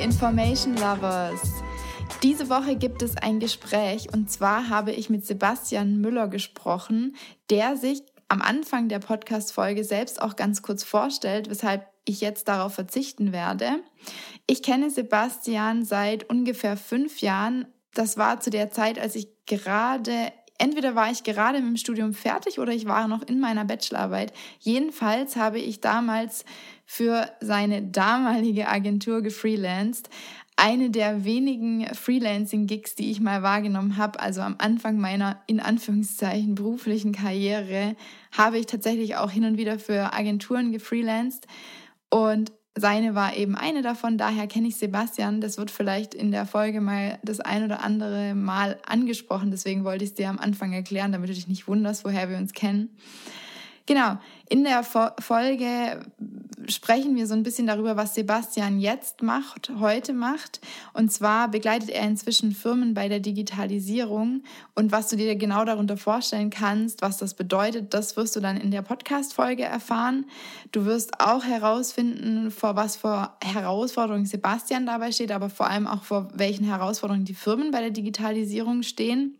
Information Lovers! Diese Woche gibt es ein Gespräch und zwar habe ich mit Sebastian Müller gesprochen, der sich am Anfang der Podcast-Folge selbst auch ganz kurz vorstellt, weshalb ich jetzt darauf verzichten werde. Ich kenne Sebastian seit ungefähr fünf Jahren. Das war zu der Zeit, als ich gerade entweder war ich gerade mit dem Studium fertig oder ich war noch in meiner Bachelorarbeit. Jedenfalls habe ich damals für seine damalige Agentur gefreelanced. Eine der wenigen Freelancing-Gigs, die ich mal wahrgenommen habe, also am Anfang meiner in Anführungszeichen beruflichen Karriere, habe ich tatsächlich auch hin und wieder für Agenturen gefreelanced. Und seine war eben eine davon, daher kenne ich Sebastian. Das wird vielleicht in der Folge mal das ein oder andere Mal angesprochen. Deswegen wollte ich es dir am Anfang erklären, damit du dich nicht wunderst, woher wir uns kennen. Genau, in der Folge sprechen wir so ein bisschen darüber, was Sebastian jetzt macht, heute macht. Und zwar begleitet er inzwischen Firmen bei der Digitalisierung. Und was du dir genau darunter vorstellen kannst, was das bedeutet, das wirst du dann in der Podcast-Folge erfahren. Du wirst auch herausfinden, vor was für Herausforderungen Sebastian dabei steht, aber vor allem auch vor welchen Herausforderungen die Firmen bei der Digitalisierung stehen.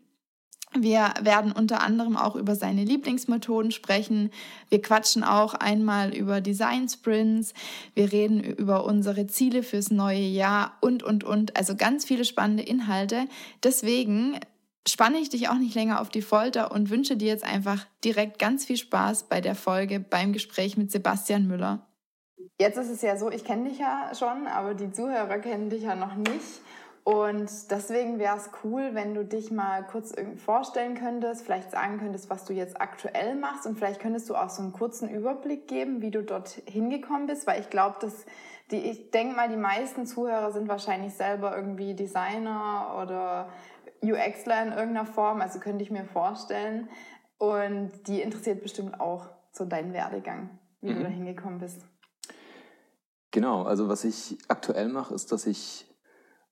Wir werden unter anderem auch über seine Lieblingsmethoden sprechen. Wir quatschen auch einmal über Design Sprints. Wir reden über unsere Ziele fürs neue Jahr und, und, und. Also ganz viele spannende Inhalte. Deswegen spanne ich dich auch nicht länger auf die Folter und wünsche dir jetzt einfach direkt ganz viel Spaß bei der Folge beim Gespräch mit Sebastian Müller. Jetzt ist es ja so, ich kenne dich ja schon, aber die Zuhörer kennen dich ja noch nicht. Und deswegen wäre es cool, wenn du dich mal kurz vorstellen könntest, vielleicht sagen könntest, was du jetzt aktuell machst und vielleicht könntest du auch so einen kurzen Überblick geben, wie du dort hingekommen bist, weil ich glaube, dass die, ich denke mal, die meisten Zuhörer sind wahrscheinlich selber irgendwie Designer oder UXler in irgendeiner Form, also könnte ich mir vorstellen. Und die interessiert bestimmt auch so deinen Werdegang, wie mhm. du da hingekommen bist. Genau, also was ich aktuell mache, ist, dass ich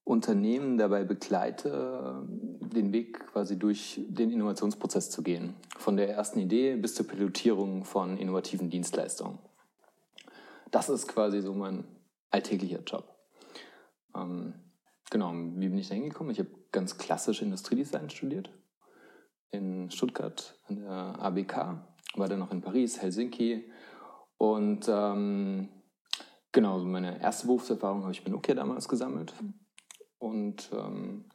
Unternehmen dabei begleite, den Weg quasi durch den Innovationsprozess zu gehen. Von der ersten Idee bis zur Pilotierung von innovativen Dienstleistungen. Das ist quasi so mein alltäglicher Job. Ähm, genau, wie bin ich da hingekommen? Ich habe ganz klassisch Industriedesign studiert. In Stuttgart an der ABK, war dann noch in Paris, Helsinki. Und ähm, genau, meine erste Berufserfahrung habe ich bei Nokia damals gesammelt und ähm,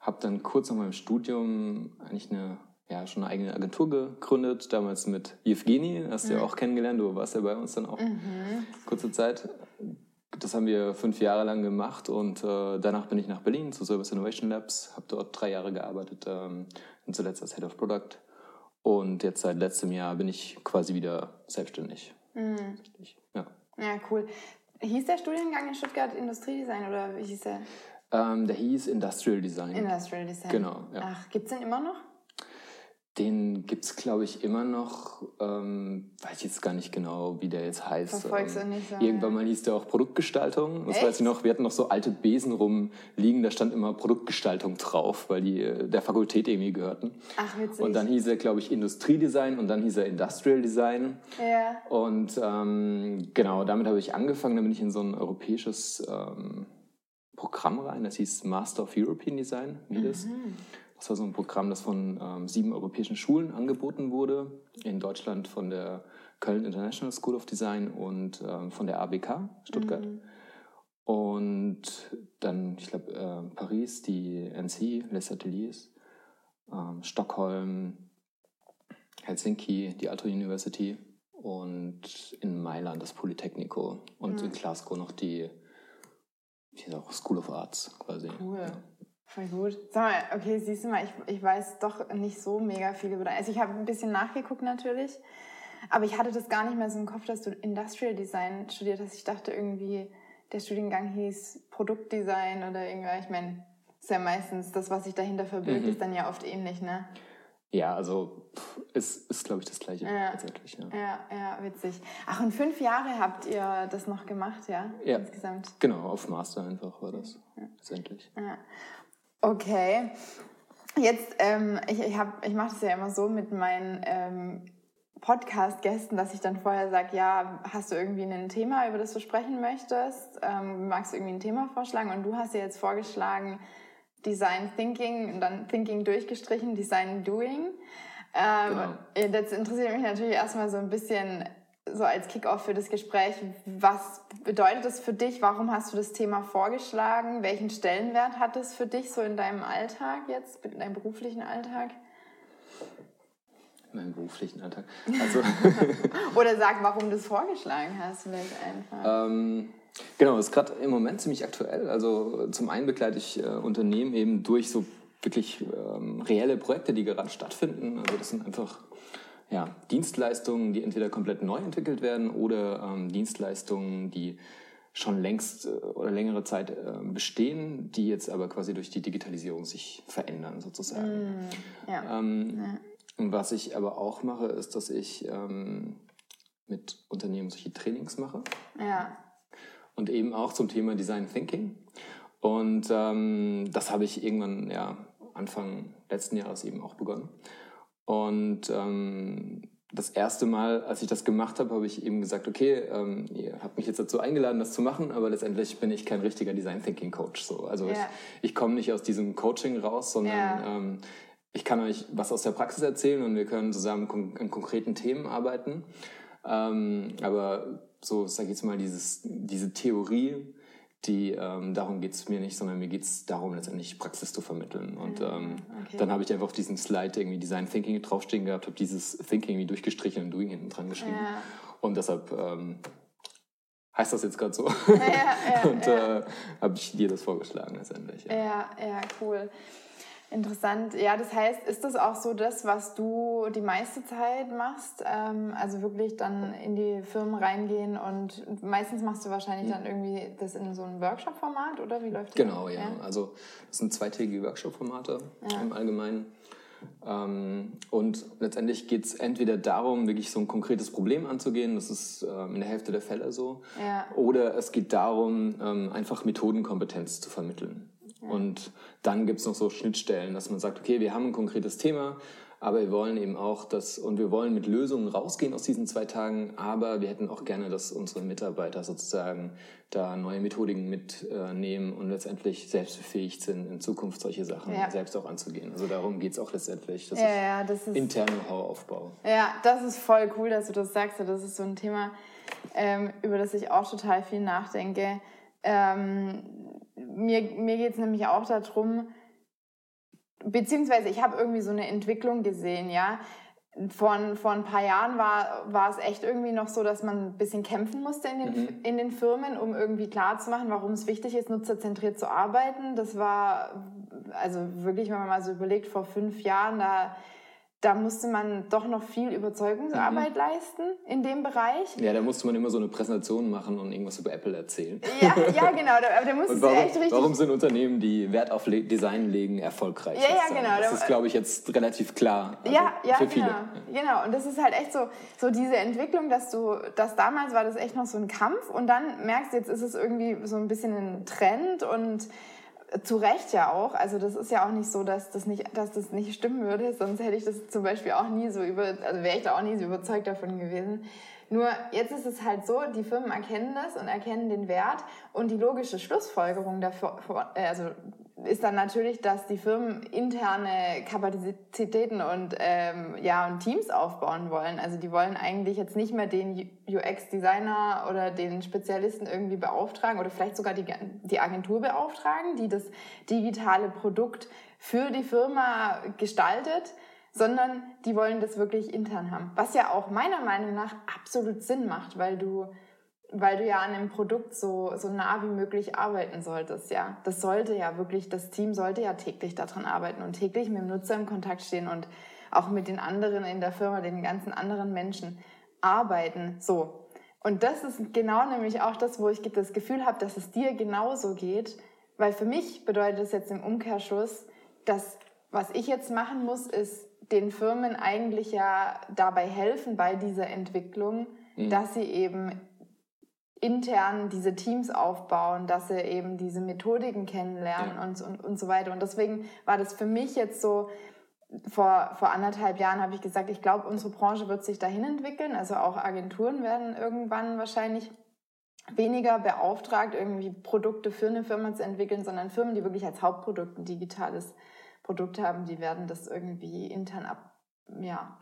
habe dann kurz nach meinem Studium eigentlich eine ja, schon eine eigene Agentur gegründet, damals mit Evgeni, hast du mhm. ja auch kennengelernt, du warst ja bei uns dann auch mhm. kurze Zeit. Das haben wir fünf Jahre lang gemacht und äh, danach bin ich nach Berlin zu Service Innovation Labs, habe dort drei Jahre gearbeitet ähm, und zuletzt als Head of Product. Und jetzt seit letztem Jahr bin ich quasi wieder selbstständig. Mhm. Ja. ja, cool. Hieß der Studiengang in Stuttgart Industriedesign oder wie hieß der? Ähm, der hieß Industrial Design. Industrial Design. Genau. Ja. Ach, gibt es den immer noch? Den gibt es, glaube ich, immer noch. Ähm, weiß ich jetzt gar nicht genau, wie der jetzt heißt. Verfolgst ähm, du nicht so, Irgendwann mal hieß der auch Produktgestaltung. Das Echt? weiß ich noch. Wir hatten noch so alte Besen rumliegen, da stand immer Produktgestaltung drauf, weil die äh, der Fakultät irgendwie gehörten. Ach, witzig. Und dann hieß er, glaube ich, Industriedesign und dann hieß er Industrial Design. Ja. Und ähm, genau, damit habe ich angefangen. Dann bin ich in so ein europäisches ähm, Programm rein, das hieß Master of European Design, MIDES. Mhm. Das war so ein Programm, das von ähm, sieben europäischen Schulen angeboten wurde. In Deutschland von der Köln International School of Design und ähm, von der ABK Stuttgart. Mhm. Und dann, ich glaube, äh, Paris, die NC, Les Ateliers, ähm, Stockholm, Helsinki, die Aalto University und in Mailand das Polytechnico und mhm. in Glasgow noch die hier auch School of Arts quasi. Cool. Ja. Voll gut. Sag mal, okay, siehst du mal, ich, ich weiß doch nicht so mega viel über dein. Also ich habe ein bisschen nachgeguckt natürlich, aber ich hatte das gar nicht mehr so im Kopf, dass du Industrial Design studiert hast. Ich dachte irgendwie, der Studiengang hieß Produktdesign oder irgendwas. Ich meine, ist ja meistens das, was sich dahinter verbirgt, mhm. ist dann ja oft ähnlich, ne? Ja, also ist, ist glaube ich, das Gleiche ja. tatsächlich. Ja. ja, ja, witzig. Ach, und fünf Jahre habt ihr das noch gemacht, ja? Ja, insgesamt. Genau, auf Master einfach war das ja. letztendlich. Ja. Okay. Jetzt, ähm, ich, ich, hab, ich mache das ja immer so mit meinen ähm, Podcast-Gästen, dass ich dann vorher sage, ja, hast du irgendwie ein Thema, über das du sprechen möchtest? Ähm, magst du irgendwie ein Thema vorschlagen? Und du hast ja jetzt vorgeschlagen, Design Thinking und dann Thinking durchgestrichen, Design Doing. Ähm, genau. Jetzt interessiert mich natürlich erstmal so ein bisschen so als Kickoff für das Gespräch, was bedeutet das für dich? Warum hast du das Thema vorgeschlagen? Welchen Stellenwert hat es für dich so in deinem Alltag jetzt, in deinem beruflichen Alltag? In meinem beruflichen Alltag. Also Oder sag, warum du es vorgeschlagen hast, vielleicht einfach. Ähm, genau, das ist gerade im Moment ziemlich aktuell. Also zum einen begleite ich äh, Unternehmen eben durch so wirklich ähm, reelle Projekte, die gerade stattfinden. Also das sind einfach ja, Dienstleistungen, die entweder komplett neu entwickelt werden oder ähm, Dienstleistungen, die schon längst äh, oder längere Zeit äh, bestehen, die jetzt aber quasi durch die Digitalisierung sich verändern sozusagen. Mm, ja. Ähm, ja. Was ich aber auch mache, ist, dass ich ähm, mit Unternehmen solche Trainings mache. Ja. Und eben auch zum Thema Design Thinking. Und ähm, das habe ich irgendwann, ja, Anfang letzten Jahres eben auch begonnen. Und ähm, das erste Mal, als ich das gemacht habe, habe ich eben gesagt, okay, ähm, ihr habt mich jetzt dazu eingeladen, das zu machen, aber letztendlich bin ich kein richtiger Design Thinking Coach. So. Also ja. ich, ich komme nicht aus diesem Coaching raus, sondern ja. ähm, ich kann euch was aus der Praxis erzählen und wir können zusammen an konkreten Themen arbeiten. Ähm, aber so, sag ich jetzt mal, dieses, diese Theorie, die, ähm, darum geht es mir nicht, sondern mir geht es darum, letztendlich Praxis zu vermitteln. Und ähm, okay. dann habe ich einfach auf diesem Slide irgendwie Design Thinking draufstehen gehabt, habe dieses Thinking irgendwie durchgestrichen und Doing hinten dran geschrieben. Ja. Und deshalb ähm, heißt das jetzt gerade so. Ja, ja, und äh, habe ich dir das vorgeschlagen letztendlich. Ja, ja, cool. Interessant. Ja, das heißt, ist das auch so das, was du die meiste Zeit machst? Ähm, also wirklich dann in die Firmen reingehen und meistens machst du wahrscheinlich dann irgendwie das in so einem Workshop-Format oder wie läuft das? Genau, ja. ja. Also das sind zweitägige Workshop-Formate ja. im Allgemeinen. Ähm, und letztendlich geht es entweder darum, wirklich so ein konkretes Problem anzugehen, das ist ähm, in der Hälfte der Fälle so, ja. oder es geht darum, ähm, einfach Methodenkompetenz zu vermitteln. Und dann gibt es noch so Schnittstellen, dass man sagt, okay, wir haben ein konkretes Thema, aber wir wollen eben auch das, und wir wollen mit Lösungen rausgehen aus diesen zwei Tagen, aber wir hätten auch gerne, dass unsere Mitarbeiter sozusagen da neue Methodiken mitnehmen und letztendlich selbst befähigt sind, in Zukunft solche Sachen ja. selbst auch anzugehen. Also darum geht es auch letztendlich. Das ja, ist ja, das ist interne Know-how-Aufbau. Ja, das ist voll cool, dass du das sagst. Das ist so ein Thema, ähm, über das ich auch total viel nachdenke. Ähm, mir, mir geht es nämlich auch darum, beziehungsweise ich habe irgendwie so eine Entwicklung gesehen, ja. Vor, vor ein paar Jahren war, war es echt irgendwie noch so, dass man ein bisschen kämpfen musste in den, mhm. in den Firmen, um irgendwie klarzumachen, warum es wichtig ist, nutzerzentriert zu arbeiten. Das war, also wirklich, wenn man mal so überlegt, vor fünf Jahren, da da musste man doch noch viel Überzeugungsarbeit mhm. leisten in dem Bereich. Ja, da musste man immer so eine Präsentation machen und irgendwas über Apple erzählen. Ja, ja genau. Da, da musste warum, echt richtig... Warum sind Unternehmen, die Wert auf Design legen, erfolgreich? Ja, ja, genau. Das ist, glaube ich, jetzt relativ klar. Also ja, ja, für viele. Genau. genau. Und das ist halt echt so, so diese Entwicklung, dass du, dass damals war das echt noch so ein Kampf und dann merkst du, jetzt ist es irgendwie so ein bisschen ein Trend und zu Recht ja auch. Also das ist ja auch nicht so, dass das nicht, dass das nicht stimmen würde. Sonst hätte ich das zum Beispiel auch nie so über, also wäre ich da auch nie so überzeugt davon gewesen. Nur jetzt ist es halt so, die Firmen erkennen das und erkennen den Wert und die logische Schlussfolgerung dafür, äh, also ist dann natürlich, dass die Firmen interne Kapazitäten und, ähm, ja, und Teams aufbauen wollen. Also die wollen eigentlich jetzt nicht mehr den UX-Designer oder den Spezialisten irgendwie beauftragen oder vielleicht sogar die, die Agentur beauftragen, die das digitale Produkt für die Firma gestaltet, sondern die wollen das wirklich intern haben. Was ja auch meiner Meinung nach absolut Sinn macht, weil du weil du ja an dem Produkt so, so nah wie möglich arbeiten solltest, ja. Das sollte ja wirklich, das Team sollte ja täglich daran arbeiten und täglich mit dem Nutzer im Kontakt stehen und auch mit den anderen in der Firma, den ganzen anderen Menschen arbeiten, so. Und das ist genau nämlich auch das, wo ich das Gefühl habe, dass es dir genauso geht, weil für mich bedeutet es jetzt im Umkehrschluss, dass was ich jetzt machen muss, ist den Firmen eigentlich ja dabei helfen bei dieser Entwicklung, mhm. dass sie eben intern diese Teams aufbauen, dass sie eben diese Methodiken kennenlernen ja. und, und, und so weiter. Und deswegen war das für mich jetzt so, vor, vor anderthalb Jahren habe ich gesagt, ich glaube, unsere Branche wird sich dahin entwickeln. Also auch Agenturen werden irgendwann wahrscheinlich weniger beauftragt, irgendwie Produkte für eine Firma zu entwickeln, sondern Firmen, die wirklich als Hauptprodukt ein digitales Produkt haben, die werden das irgendwie intern ab, ja,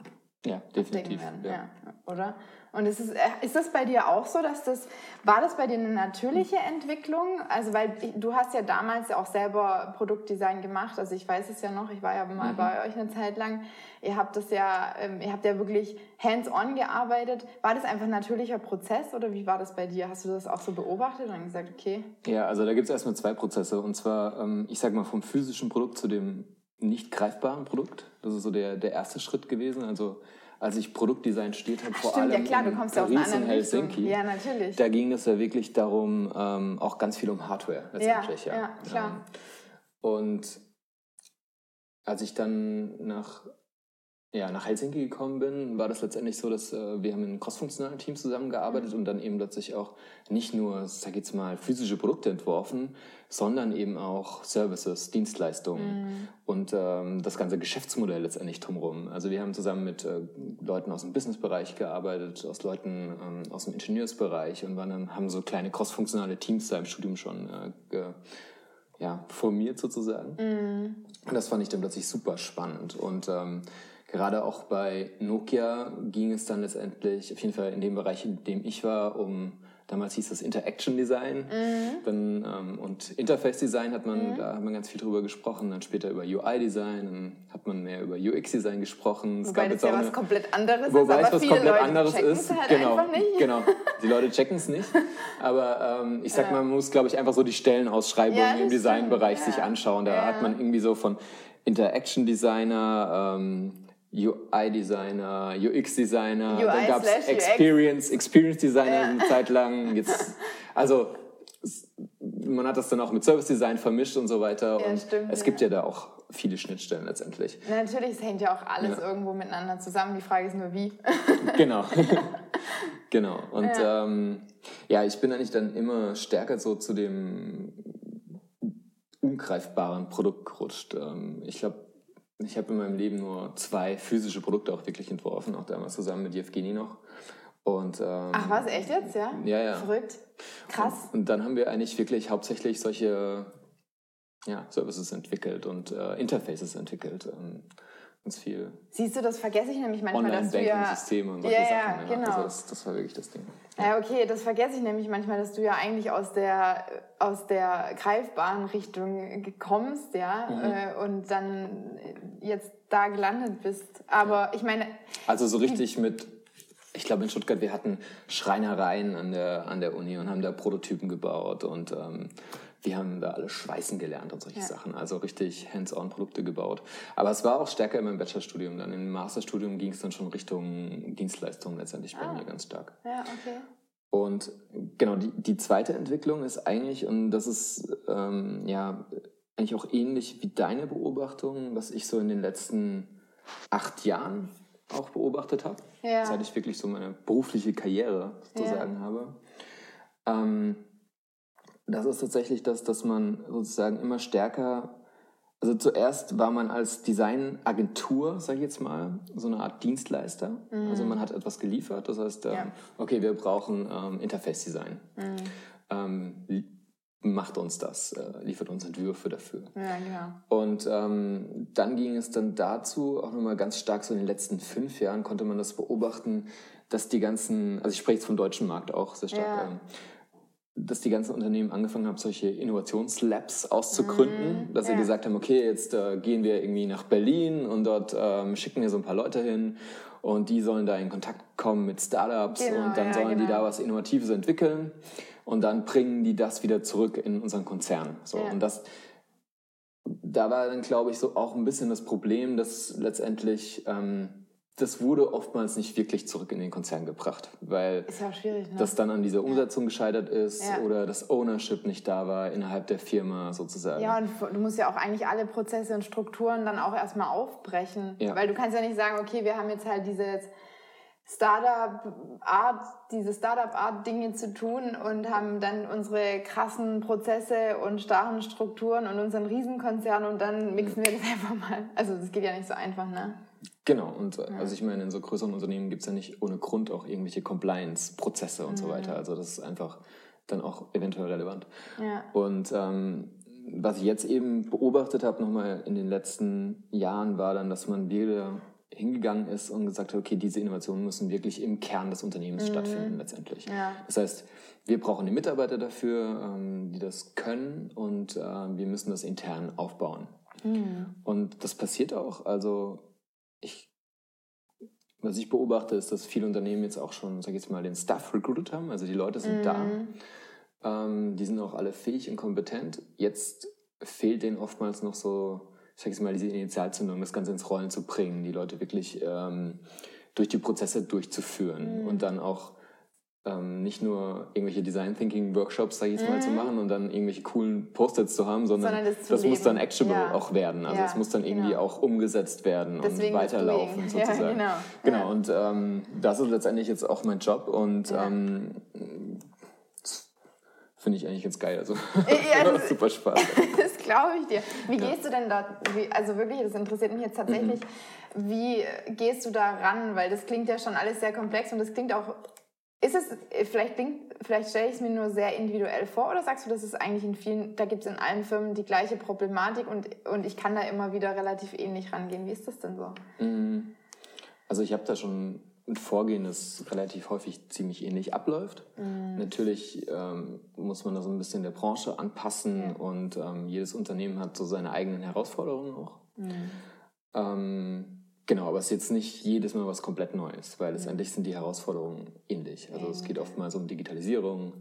ja, definitiv. Ja. ja. oder? Und ist, es, äh, ist das bei dir auch so, dass das, war das bei dir eine natürliche Entwicklung? Also, weil du hast ja damals ja auch selber Produktdesign gemacht, also ich weiß es ja noch, ich war ja mal mhm. bei euch eine Zeit lang. Ihr habt das ja, ähm, ihr habt ja wirklich hands-on gearbeitet. War das einfach ein natürlicher Prozess oder wie war das bei dir? Hast du das auch so beobachtet und dann gesagt, okay? Ja, also da gibt es erstmal zwei Prozesse. Und zwar, ähm, ich sag mal, vom physischen Produkt zu dem nicht greifbaren Produkt. Das ist so der, der erste Schritt gewesen. Also als ich Produktdesign studiert habe, vor Stimmt, allem ja klar, du kommst ja aus einer anderen Helsinki. Ja, natürlich. Da ging es ja wirklich darum, ähm, auch ganz viel um Hardware letztendlich. Ja, ja. ja klar. Ähm, und als ich dann nach ja, nach Helsinki gekommen bin, war das letztendlich so, dass äh, wir haben in crossfunktionalen Teams zusammengearbeitet mhm. und dann eben plötzlich auch nicht nur, sag ich jetzt mal, physische Produkte entworfen, sondern eben auch Services, Dienstleistungen mhm. und ähm, das ganze Geschäftsmodell letztendlich drumherum. Also wir haben zusammen mit äh, Leuten aus dem Businessbereich gearbeitet, aus Leuten ähm, aus dem Ingenieursbereich und waren dann, haben so kleine crossfunktionale Teams da im Studium schon äh, ja, formiert sozusagen. Mhm. Und das fand ich dann plötzlich super spannend und ähm, Gerade auch bei Nokia ging es dann letztendlich, auf jeden Fall in dem Bereich, in dem ich war, um damals hieß das Interaction Design mhm. dann, ähm, und Interface Design hat man, mhm. da hat man ganz viel drüber gesprochen, dann später über UI Design, dann hat man mehr über UX Design gesprochen. Wobei es das ja was komplett anderes wobei ist, aber es was komplett Leute anderes ist. Halt genau, genau. Die Leute checken es nicht. Aber ähm, ich sag ja. mal, man muss, glaube ich, einfach so die Stellenausschreibungen ja, im Designbereich ja. sich anschauen. Da hat man irgendwie so von Interaction Designer, ähm, UI-Designer, UX-Designer, dann gab es Experience, Experience-Designer ja. eine Zeit lang. Jetzt, also man hat das dann auch mit Service-Design vermischt und so weiter. Ja, und stimmt, es gibt ja. ja da auch viele Schnittstellen letztendlich. Natürlich, es hängt ja auch alles ja. irgendwo miteinander zusammen. Die Frage ist nur, wie. genau. genau. Und ja. Ähm, ja, ich bin eigentlich dann immer stärker so zu dem ungreifbaren Produkt gerutscht. Ähm, ich glaube, ich habe in meinem Leben nur zwei physische Produkte auch wirklich entworfen, auch damals zusammen mit Jevgeni noch. Und, ähm, Ach was, echt jetzt? Ja? Ja, ja. Verrückt. Krass. Und, und dann haben wir eigentlich wirklich hauptsächlich solche ja, Services entwickelt und äh, Interfaces entwickelt. Ähm, ganz viel. Siehst du, das vergesse ich nämlich manchmal, dass du ja... Systeme und solche ja, Sachen. Ja, genau. Also das, das, war wirklich das Ding. Ja, okay, das vergesse ich nämlich manchmal, dass du ja eigentlich aus der, aus der greifbaren Richtung kommst, ja, mhm. äh, und dann jetzt da gelandet bist. Aber ja. ich meine... Also so richtig mit... Ich glaube, in Stuttgart, wir hatten Schreinereien an der, an der Uni und haben da Prototypen gebaut und... Ähm, wir haben da alle schweißen gelernt und solche ja. Sachen. Also richtig hands-on Produkte gebaut. Aber es war auch stärker in meinem Bachelorstudium. Dann im Masterstudium ging es dann schon Richtung Dienstleistungen letztendlich bei ah. mir ganz stark. Ja, okay. Und genau, die, die zweite Entwicklung ist eigentlich, und das ist ähm, ja eigentlich auch ähnlich wie deine Beobachtung, was ich so in den letzten acht Jahren auch beobachtet habe, ja. seit ich wirklich so meine berufliche Karriere sozusagen ja. habe. Ähm, das ist tatsächlich das, dass man sozusagen immer stärker, also zuerst war man als Designagentur, sage ich jetzt mal, so eine Art Dienstleister. Mhm. Also man hat etwas geliefert, das heißt, ähm, ja. okay, wir brauchen ähm, Interface-Design. Mhm. Ähm, macht uns das, äh, liefert uns Entwürfe dafür. Ja, genau. Und ähm, dann ging es dann dazu, auch nochmal ganz stark so in den letzten fünf Jahren konnte man das beobachten, dass die ganzen, also ich spreche jetzt vom deutschen Markt auch sehr stark, ja. ähm, dass die ganzen Unternehmen angefangen haben, solche Innovationslabs auszugründen, mm, dass ja. sie gesagt haben, okay, jetzt äh, gehen wir irgendwie nach Berlin und dort ähm, schicken wir so ein paar Leute hin und die sollen da in Kontakt kommen mit Startups genau, und dann ja, sollen genau. die da was Innovatives entwickeln und dann bringen die das wieder zurück in unseren Konzern. So, ja. Und das, da war dann, glaube ich, so auch ein bisschen das Problem, dass letztendlich ähm, das wurde oftmals nicht wirklich zurück in den Konzern gebracht, weil ja ne? das dann an dieser Umsetzung ja. gescheitert ist ja. oder das Ownership nicht da war innerhalb der Firma sozusagen. Ja, und du musst ja auch eigentlich alle Prozesse und Strukturen dann auch erstmal aufbrechen, weil du kannst ja nicht sagen, okay, wir haben jetzt halt diese Startup-Art, diese Startup-Art Dinge zu tun und haben dann unsere krassen Prozesse und starren Strukturen und unseren Riesenkonzern und dann mixen wir das einfach mal. Also das geht ja nicht so einfach, ne? Genau, und äh, ja. also ich meine, in so größeren Unternehmen gibt es ja nicht ohne Grund auch irgendwelche Compliance-Prozesse und mhm. so weiter. Also das ist einfach dann auch eventuell relevant. Ja. Und ähm, was ich jetzt eben beobachtet habe, nochmal in den letzten Jahren, war dann, dass man wieder hingegangen ist und gesagt hat, okay, diese Innovationen müssen wirklich im Kern des Unternehmens mhm. stattfinden letztendlich. Ja. Das heißt, wir brauchen die Mitarbeiter dafür, ähm, die das können und äh, wir müssen das intern aufbauen. Mhm. Und das passiert auch. Also ich, was ich beobachte, ist, dass viele Unternehmen jetzt auch schon, sag ich jetzt mal, den Staff recruited haben. Also die Leute sind mhm. da. Ähm, die sind auch alle fähig und kompetent. Jetzt fehlt denen oftmals noch so ich sage jetzt mal, diese Initialzündung, das Ganze ins Rollen zu bringen, die Leute wirklich ähm, durch die Prozesse durchzuführen mhm. und dann auch ähm, nicht nur irgendwelche Design Thinking Workshops, sage ich jetzt mhm. mal, zu mhm. machen und dann irgendwelche coolen Post-its zu haben, sondern, sondern das, das muss dann actionable ja. auch werden. Also es muss dann irgendwie genau. auch umgesetzt werden Deswegen und weiterlaufen sozusagen. Ja, genau. genau. Ja. Und ähm, das ist letztendlich jetzt auch mein Job und ähm, finde ich eigentlich ganz geil. Also ja, super Spaß. das glaube ich dir. Wie ja. gehst du denn da, wie, also wirklich, das interessiert mich jetzt tatsächlich, mhm. wie gehst du da ran? Weil das klingt ja schon alles sehr komplex und das klingt auch, ist es, vielleicht, vielleicht stelle ich es mir nur sehr individuell vor oder sagst du, das ist eigentlich in vielen, da gibt es in allen Firmen die gleiche Problematik und, und ich kann da immer wieder relativ ähnlich rangehen. Wie ist das denn so? Mhm. Also ich habe da schon ein Vorgehen, das relativ häufig ziemlich ähnlich abläuft. Mhm. Natürlich ähm, muss man das ein bisschen der Branche anpassen ja. und ähm, jedes Unternehmen hat so seine eigenen Herausforderungen auch. Mhm. Ähm, genau, aber es ist jetzt nicht jedes Mal was komplett Neues, weil letztendlich sind die Herausforderungen ähnlich. Also es geht oftmals um Digitalisierung,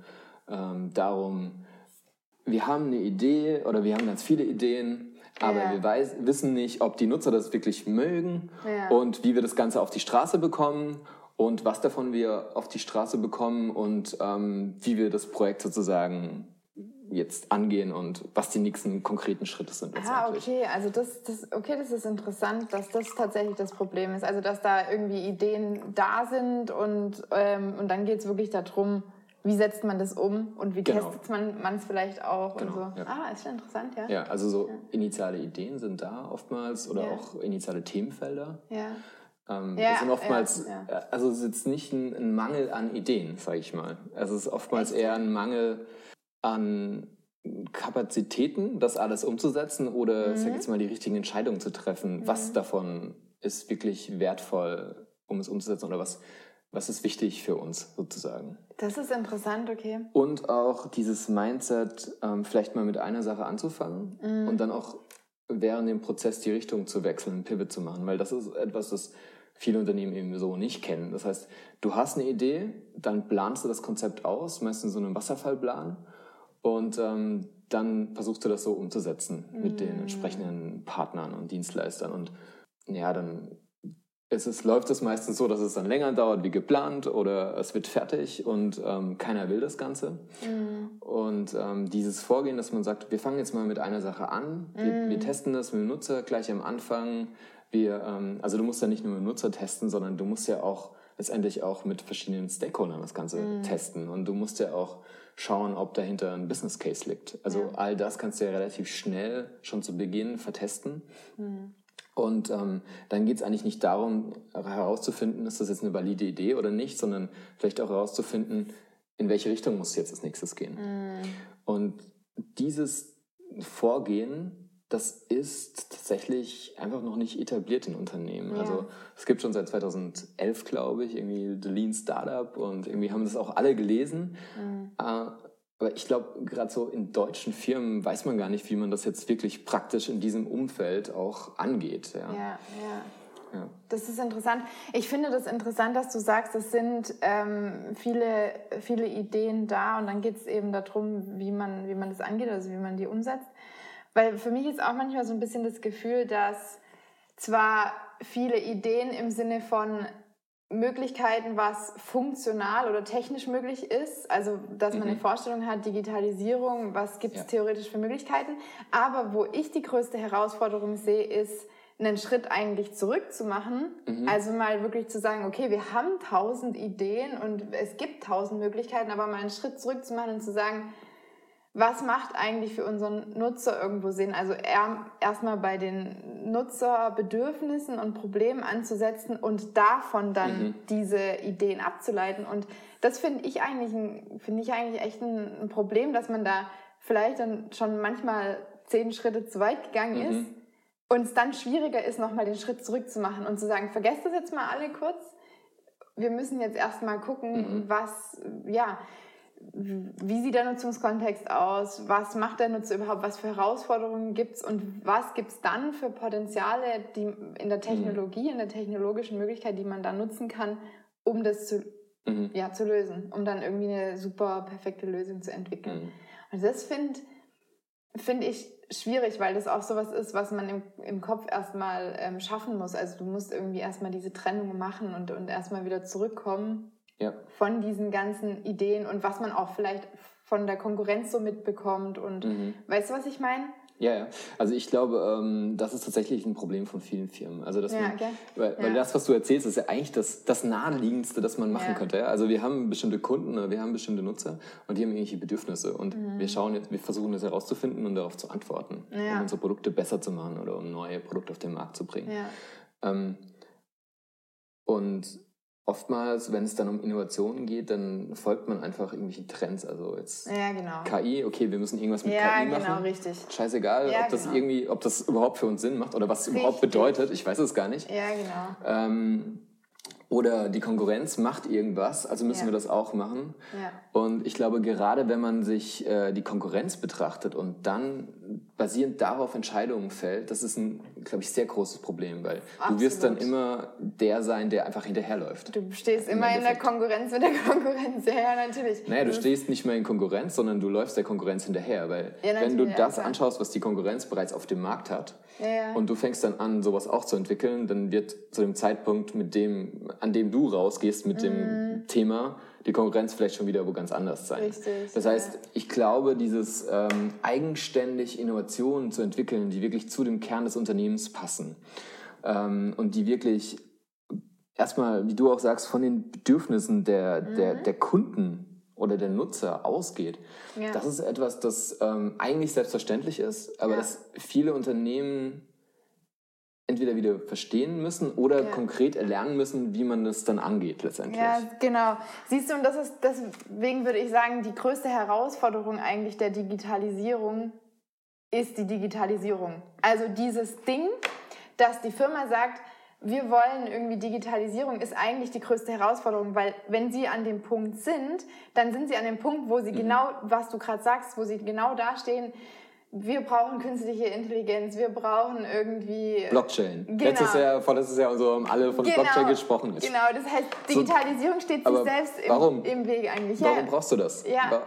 ähm, darum, wir haben eine Idee oder wir haben ganz viele Ideen aber ja. wir weiß, wissen nicht, ob die Nutzer das wirklich mögen ja. und wie wir das Ganze auf die Straße bekommen und was davon wir auf die Straße bekommen und ähm, wie wir das Projekt sozusagen jetzt angehen und was die nächsten konkreten Schritte sind. Ah, okay, also das, das, okay, das ist interessant, dass das tatsächlich das Problem ist. Also dass da irgendwie Ideen da sind und, ähm, und dann geht es wirklich darum, wie setzt man das um und wie genau. testet man es vielleicht auch genau, und so. Ja. Ah, ist schon interessant, ja. Ja, also so ja. initiale Ideen sind da oftmals oder ja. auch initiale Themenfelder. Ja. Ähm, ja, sind oftmals, ja, ja. Äh, also es ist jetzt nicht ein, ein Mangel an Ideen, sage ich mal. Also es ist oftmals Echt? eher ein Mangel an Kapazitäten, das alles umzusetzen oder, mhm. sag jetzt mal, die richtigen Entscheidungen zu treffen. Mhm. Was davon ist wirklich wertvoll, um es umzusetzen oder was was ist wichtig für uns sozusagen. Das ist interessant, okay. Und auch dieses Mindset, ähm, vielleicht mal mit einer Sache anzufangen mm. und dann auch während dem Prozess die Richtung zu wechseln, einen Pivot zu machen, weil das ist etwas, das viele Unternehmen eben so nicht kennen. Das heißt, du hast eine Idee, dann planst du das Konzept aus, meistens so einen Wasserfallplan und ähm, dann versuchst du das so umzusetzen mm. mit den mm. entsprechenden Partnern und Dienstleistern und ja, dann es ist, läuft es meistens so, dass es dann länger dauert wie geplant oder es wird fertig und ähm, keiner will das Ganze. Mhm. Und ähm, dieses Vorgehen, dass man sagt, wir fangen jetzt mal mit einer Sache an, wir, mhm. wir testen das mit dem Nutzer gleich am Anfang. Wir, ähm, also du musst ja nicht nur mit dem Nutzer testen, sondern du musst ja auch letztendlich auch mit verschiedenen Stakeholdern das Ganze mhm. testen. Und du musst ja auch schauen, ob dahinter ein Business Case liegt. Also ja. all das kannst du ja relativ schnell schon zu Beginn vertesten. Mhm. Und ähm, dann geht es eigentlich nicht darum, herauszufinden, ist das jetzt eine valide Idee oder nicht, sondern vielleicht auch herauszufinden, in welche Richtung muss jetzt als nächstes gehen. Mm. Und dieses Vorgehen, das ist tatsächlich einfach noch nicht etabliert in Unternehmen. Ja. Also es gibt schon seit 2011, glaube ich, irgendwie The Lean Startup und irgendwie haben das auch alle gelesen. Mm. Äh, aber ich glaube, gerade so in deutschen Firmen weiß man gar nicht, wie man das jetzt wirklich praktisch in diesem Umfeld auch angeht. Ja, ja. ja. ja. Das ist interessant. Ich finde das interessant, dass du sagst, es sind ähm, viele, viele Ideen da und dann geht es eben darum, wie man, wie man das angeht, also wie man die umsetzt. Weil für mich ist auch manchmal so ein bisschen das Gefühl, dass zwar viele Ideen im Sinne von Möglichkeiten, was funktional oder technisch möglich ist. Also, dass man mhm. eine Vorstellung hat, Digitalisierung, was gibt es ja. theoretisch für Möglichkeiten. Aber wo ich die größte Herausforderung sehe, ist einen Schritt eigentlich zurückzumachen. Mhm. Also mal wirklich zu sagen, okay, wir haben tausend Ideen und es gibt tausend Möglichkeiten, aber mal einen Schritt zurückzumachen und zu sagen, was macht eigentlich für unseren Nutzer irgendwo Sinn? Also erstmal bei den Nutzerbedürfnissen und Problemen anzusetzen und davon dann mhm. diese Ideen abzuleiten. Und das finde ich eigentlich, finde ich eigentlich echt ein, ein, Problem, dass man da vielleicht dann schon manchmal zehn Schritte zu weit gegangen mhm. ist und es dann schwieriger ist, nochmal den Schritt zurückzumachen und zu sagen, vergesst das jetzt mal alle kurz. Wir müssen jetzt erstmal gucken, mhm. was, ja, wie sieht der Nutzungskontext aus? Was macht der Nutzer überhaupt? Was für Herausforderungen gibt es? Und was gibt es dann für Potenziale die in der Technologie, in der technologischen Möglichkeit, die man da nutzen kann, um das zu, mhm. ja, zu lösen, um dann irgendwie eine super perfekte Lösung zu entwickeln? Mhm. Und das finde find ich schwierig, weil das auch sowas ist, was man im, im Kopf erstmal ähm, schaffen muss. Also du musst irgendwie erstmal diese Trennung machen und, und erstmal wieder zurückkommen ja. von diesen ganzen Ideen und was man auch vielleicht von der Konkurrenz so mitbekommt. Und mhm. weißt du, was ich meine? Ja, ja. Also ich glaube, ähm, das ist tatsächlich ein Problem von vielen Firmen. Also dass ja, man, okay. weil, ja. weil das, was du erzählst, ist ja eigentlich das, das naheliegendste, das man machen ja. könnte. Also wir haben bestimmte Kunden, wir haben bestimmte Nutzer und die haben irgendwelche Bedürfnisse und mhm. wir schauen jetzt, wir versuchen das herauszufinden und darauf zu antworten, um unsere Produkte besser zu machen oder um neue Produkte auf den Markt zu bringen. Ähm, und oftmals, wenn es dann um Innovationen geht, dann folgt man einfach irgendwelchen Trends. Also jetzt ja, genau. KI, okay, wir müssen irgendwas mit ja, KI genau, machen. Ja, genau, richtig. Scheißegal, ja, ob das genau. irgendwie, ob das überhaupt für uns Sinn macht oder was es überhaupt bedeutet. Ich weiß es gar nicht. Ja, genau. Ähm, oder die Konkurrenz macht irgendwas, also müssen ja. wir das auch machen. Ja. Und ich glaube, gerade wenn man sich äh, die Konkurrenz betrachtet und dann basierend darauf Entscheidungen fällt, das ist ein, glaube ich, sehr großes Problem, weil Absolut. du wirst dann immer der sein, der einfach hinterherläuft. Du stehst immer in der Konkurrenz mit der Konkurrenz, ja, natürlich. Naja, du stehst nicht mehr in Konkurrenz, sondern du läufst der Konkurrenz hinterher, weil ja, wenn du das anschaust, was die Konkurrenz bereits auf dem Markt hat, ja. und du fängst dann an, sowas auch zu entwickeln, dann wird zu dem Zeitpunkt, mit dem, an dem du rausgehst mit dem mhm. Thema, die Konkurrenz vielleicht schon wieder wo ganz anders sein. Richtig, das heißt, ja. ich glaube, dieses ähm, eigenständig Innovationen zu entwickeln, die wirklich zu dem Kern des Unternehmens passen ähm, und die wirklich erstmal, wie du auch sagst, von den Bedürfnissen der, mhm. der, der Kunden oder der Nutzer ausgeht. Ja. Das ist etwas, das ähm, eigentlich selbstverständlich ist, aber ja. das viele Unternehmen entweder wieder verstehen müssen oder ja. konkret erlernen müssen, wie man das dann angeht letztendlich. Ja, genau. Siehst du, und das ist deswegen würde ich sagen, die größte Herausforderung eigentlich der Digitalisierung ist die Digitalisierung. Also dieses Ding, dass die Firma sagt, wir wollen irgendwie Digitalisierung ist eigentlich die größte Herausforderung, weil wenn sie an dem Punkt sind, dann sind sie an dem Punkt, wo sie mhm. genau, was du gerade sagst, wo sie genau dastehen, wir brauchen künstliche Intelligenz, wir brauchen irgendwie... Blockchain. Genau. Letztes Jahr, vorletztes Jahr und so haben alle von genau. Blockchain gesprochen. Jetzt. Genau, das heißt, Digitalisierung steht sich selbst im, im, Weg eigentlich. Warum ja. brauchst du das? Ja.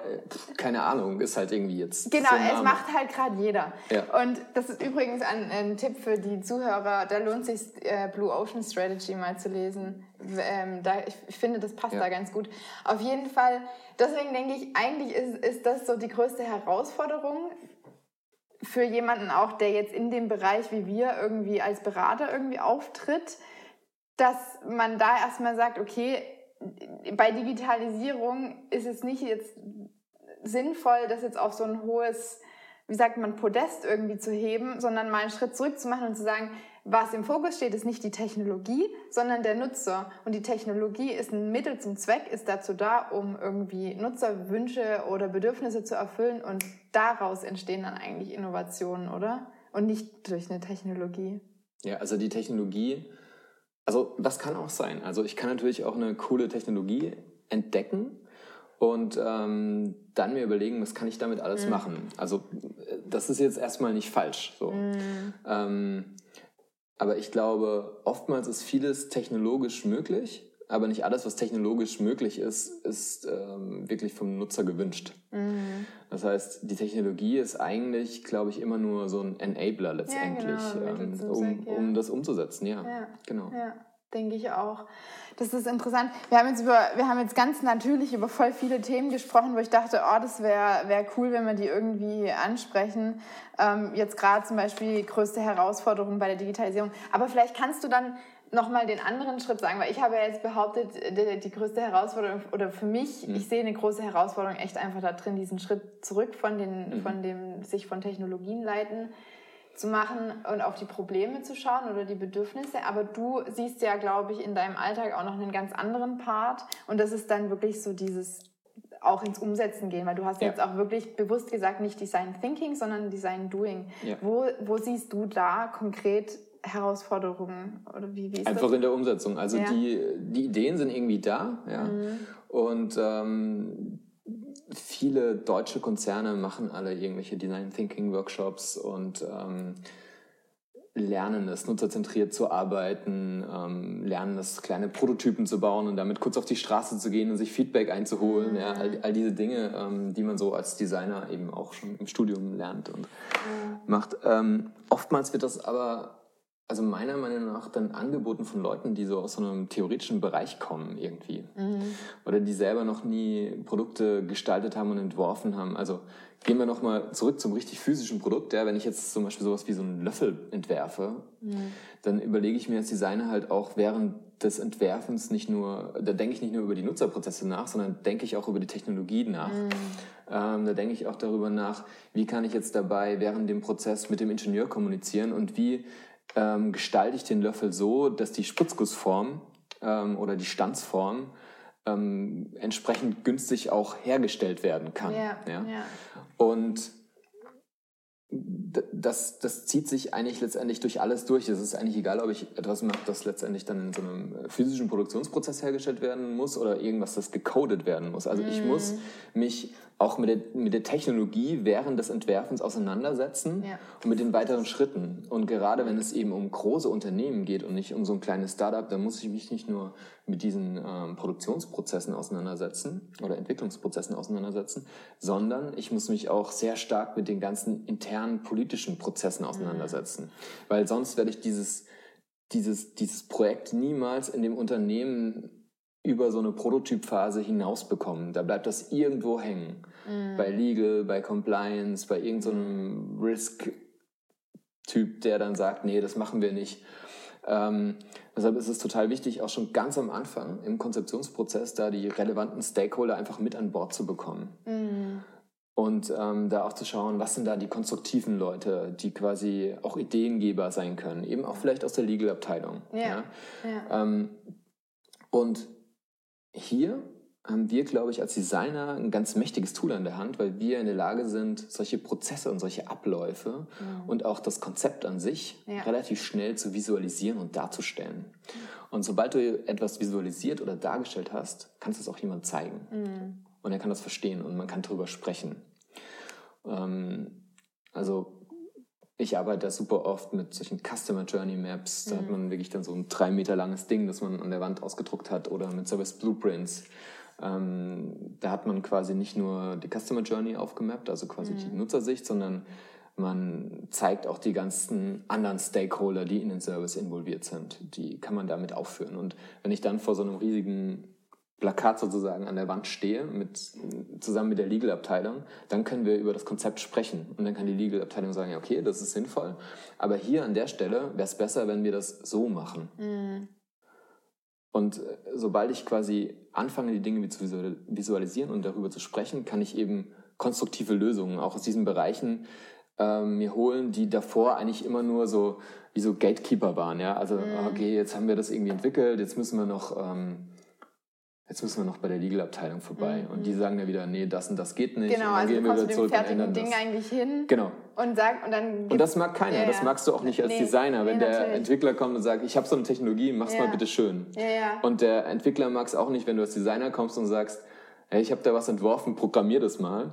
Keine Ahnung, ist halt irgendwie jetzt Genau, so es macht halt gerade jeder. Ja. Und das ist übrigens ein, ein, Tipp für die Zuhörer, da lohnt sich äh, Blue Ocean Strategy mal zu lesen. Ähm, da, ich, finde, das passt da ganz gut. Auf jeden Fall, deswegen denke ich, eigentlich ist, ist das so die größte Herausforderung, für jemanden auch, der jetzt in dem Bereich wie wir irgendwie als Berater irgendwie auftritt, dass man da erstmal sagt, okay, bei Digitalisierung ist es nicht jetzt sinnvoll, das jetzt auf so ein hohes, wie sagt man, Podest irgendwie zu heben, sondern mal einen Schritt zurück zu machen und zu sagen, was im Fokus steht, ist nicht die Technologie, sondern der Nutzer. Und die Technologie ist ein Mittel zum Zweck, ist dazu da, um irgendwie Nutzerwünsche oder Bedürfnisse zu erfüllen. Und daraus entstehen dann eigentlich Innovationen, oder? Und nicht durch eine Technologie. Ja, also die Technologie, also das kann auch sein. Also ich kann natürlich auch eine coole Technologie entdecken und ähm, dann mir überlegen, was kann ich damit alles mhm. machen. Also das ist jetzt erstmal nicht falsch. So. Mhm. Ähm, aber ich glaube, oftmals ist vieles technologisch möglich, aber nicht alles, was technologisch möglich ist, ist ähm, wirklich vom Nutzer gewünscht. Mhm. Das heißt, die Technologie ist eigentlich, glaube ich, immer nur so ein Enabler letztendlich, ja, genau, ähm, um, um das umzusetzen. Ja, ja. genau. Ja. Denke ich auch. Das ist interessant. Wir haben jetzt über, wir haben jetzt ganz natürlich über voll viele Themen gesprochen, wo ich dachte, oh, das wäre wär cool, wenn wir die irgendwie ansprechen. Ähm, jetzt gerade zum Beispiel die größte Herausforderung bei der Digitalisierung. Aber vielleicht kannst du dann nochmal den anderen Schritt sagen, weil ich habe ja jetzt behauptet, die, die größte Herausforderung oder für mich, mhm. ich sehe eine große Herausforderung echt einfach da drin, diesen Schritt zurück von den, mhm. von dem sich von Technologien leiten zu machen und auf die Probleme zu schauen oder die Bedürfnisse. Aber du siehst ja, glaube ich, in deinem Alltag auch noch einen ganz anderen Part. Und das ist dann wirklich so dieses auch ins Umsetzen gehen, weil du hast ja. jetzt auch wirklich bewusst gesagt, nicht Design Thinking, sondern Design Doing. Ja. Wo, wo siehst du da konkret Herausforderungen oder wie, wie Einfach das? in der Umsetzung. Also ja. die, die Ideen sind irgendwie da, ja. Mhm. Und ähm, viele deutsche Konzerne machen alle irgendwelche Design Thinking Workshops und ähm, lernen es, nutzerzentriert zu arbeiten, ähm, lernen es, kleine Prototypen zu bauen und damit kurz auf die Straße zu gehen und sich Feedback einzuholen. Mhm. Ja, all, all, diese Dinge, ähm, die man so als Designer eben auch schon im Studium lernt und mhm. macht. Ähm, oftmals wird das aber also meiner Meinung nach dann angeboten von Leuten, die so aus so einem theoretischen Bereich kommen irgendwie. Mhm. Oder die selber noch nie Produkte gestaltet haben und entworfen haben. Also gehen wir nochmal zurück zum richtig physischen Produkt. Ja, wenn ich jetzt zum Beispiel sowas wie so einen Löffel entwerfe, mhm. dann überlege ich mir als Designer halt auch während des Entwerfens nicht nur, da denke ich nicht nur über die Nutzerprozesse nach, sondern denke ich auch über die Technologie nach. Mhm. Ähm, da denke ich auch darüber nach, wie kann ich jetzt dabei während dem Prozess mit dem Ingenieur kommunizieren und wie ähm, gestalte ich den Löffel so, dass die Spritzgussform ähm, oder die Stanzform ähm, entsprechend günstig auch hergestellt werden kann. Ja, ja? ja. Und das, das zieht sich eigentlich letztendlich durch alles durch. Es ist eigentlich egal, ob ich etwas mache, das letztendlich dann in so einem äh, physischen Produktionsprozess hergestellt werden muss oder irgendwas, das gecodet werden muss. Also ich muss mhm. mich auch mit der, mit der Technologie während des Entwerfens auseinandersetzen ja. und mit den weiteren Schritten. Und gerade wenn es eben um große Unternehmen geht und nicht um so ein kleines Startup, dann muss ich mich nicht nur mit diesen ähm, Produktionsprozessen auseinandersetzen oder Entwicklungsprozessen auseinandersetzen, sondern ich muss mich auch sehr stark mit den ganzen internen politischen Prozessen auseinandersetzen. Mhm. Weil sonst werde ich dieses, dieses, dieses Projekt niemals in dem Unternehmen über so eine Prototypphase hinaus bekommen. Da bleibt das irgendwo hängen. Mhm. Bei Legal, bei Compliance, bei irgendeinem so Risk-Typ, der dann sagt, nee, das machen wir nicht. Ähm, deshalb ist es total wichtig, auch schon ganz am Anfang im Konzeptionsprozess da die relevanten Stakeholder einfach mit an Bord zu bekommen. Mhm. Und ähm, da auch zu schauen, was sind da die konstruktiven Leute, die quasi auch Ideengeber sein können, eben auch vielleicht aus der Legal-Abteilung. Ja. ja? ja. Ähm, und hier haben wir, glaube ich, als Designer ein ganz mächtiges Tool an der Hand, weil wir in der Lage sind, solche Prozesse und solche Abläufe mhm. und auch das Konzept an sich ja. relativ schnell zu visualisieren und darzustellen. Und sobald du etwas visualisiert oder dargestellt hast, kannst du es auch jemand zeigen. Mhm. Und er kann das verstehen und man kann darüber sprechen. Ähm, also ich arbeite da super oft mit solchen Customer Journey Maps. Da mhm. hat man wirklich dann so ein drei Meter langes Ding, das man an der Wand ausgedruckt hat oder mit Service Blueprints. Ähm, da hat man quasi nicht nur die Customer Journey aufgemappt, also quasi mhm. die Nutzersicht, sondern man zeigt auch die ganzen anderen Stakeholder, die in den Service involviert sind. Die kann man damit aufführen. Und wenn ich dann vor so einem riesigen Plakat sozusagen an der Wand stehe, mit, zusammen mit der Legal-Abteilung, dann können wir über das Konzept sprechen. Und dann kann die Legal-Abteilung sagen, okay, das ist sinnvoll, aber hier an der Stelle wäre es besser, wenn wir das so machen. Mhm. Und äh, sobald ich quasi anfange, die Dinge zu visualisieren und darüber zu sprechen, kann ich eben konstruktive Lösungen auch aus diesen Bereichen äh, mir holen, die davor eigentlich immer nur so wie so Gatekeeper waren. Ja? Also, mhm. okay, jetzt haben wir das irgendwie entwickelt, jetzt müssen wir noch... Ähm, jetzt müssen wir noch bei der Legal-Abteilung vorbei. Mhm. Und die sagen dann wieder, nee, das und das geht nicht. Genau, und dann also gehen wir wieder zurück und Ding das. eigentlich hin. Genau. Und, sag, und, dann und das mag keiner, ja, das magst du auch nicht als nee, Designer. Wenn nee, der natürlich. Entwickler kommt und sagt, ich habe so eine Technologie, mach's ja. mal bitte schön. Ja. Und der Entwickler mag es auch nicht, wenn du als Designer kommst und sagst, hey, ich habe da was entworfen, programmier das mal.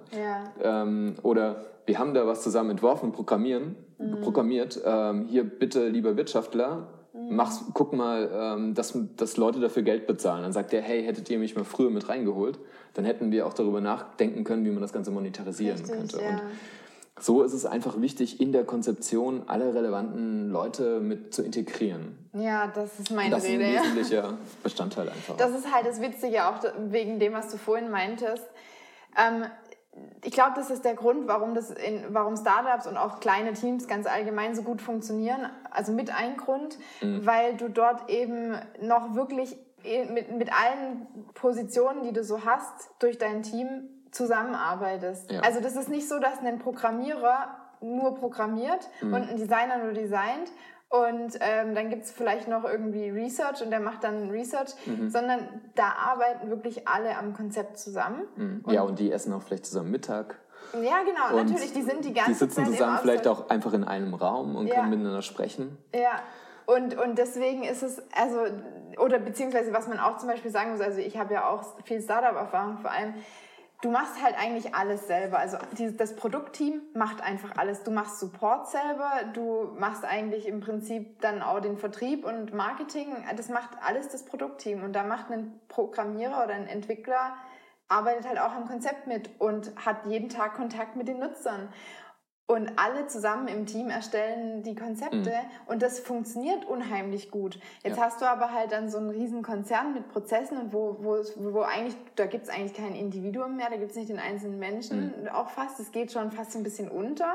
Ähm, oder wir haben da was zusammen entworfen, programmieren, mhm. programmiert. Ähm, hier bitte, lieber Wirtschaftler, mach's, guck mal, ähm, dass, dass Leute dafür Geld bezahlen. Dann sagt er, hey, hättet ihr mich mal früher mit reingeholt, dann hätten wir auch darüber nachdenken können, wie man das Ganze monetarisieren Richtig, könnte. Und so ist es einfach wichtig, in der Konzeption alle relevanten Leute mit zu integrieren. Ja, das ist meine das Rede. Das ist ein wesentlicher Bestandteil einfach. Das ist halt das Witzige, auch wegen dem, was du vorhin meintest. Ähm, ich glaube, das ist der Grund, warum, das in, warum Startups und auch kleine Teams ganz allgemein so gut funktionieren. Also mit ein Grund, mhm. weil du dort eben noch wirklich mit, mit allen Positionen, die du so hast, durch dein Team zusammenarbeitest. Ja. Also das ist nicht so, dass ein Programmierer nur programmiert mhm. und ein Designer nur designt und ähm, dann gibt es vielleicht noch irgendwie Research und der macht dann Research, mhm. sondern da arbeiten wirklich alle am Konzept zusammen. Mhm. Und ja, und die essen auch vielleicht zusammen Mittag. Ja, genau, und natürlich, die sind die ganze Die sitzen Zeit zusammen vielleicht auch einfach in einem Raum und ja. können miteinander sprechen. Ja, und, und deswegen ist es, also, oder beziehungsweise was man auch zum Beispiel sagen muss, also ich habe ja auch viel Startup-Erfahrung vor allem, du machst halt eigentlich alles selber. Also die, das Produktteam macht einfach alles. Du machst Support selber, du machst eigentlich im Prinzip dann auch den Vertrieb und Marketing. Das macht alles das Produktteam. Und da macht ein Programmierer oder ein Entwickler, arbeitet halt auch am Konzept mit und hat jeden Tag Kontakt mit den Nutzern. Und alle zusammen im Team erstellen die Konzepte mhm. und das funktioniert unheimlich gut. Jetzt ja. hast du aber halt dann so einen riesen Konzern mit Prozessen und wo, wo, wo eigentlich, da gibt's eigentlich kein Individuum mehr, da gibt's nicht den einzelnen Menschen mhm. auch fast. Es geht schon fast ein bisschen unter.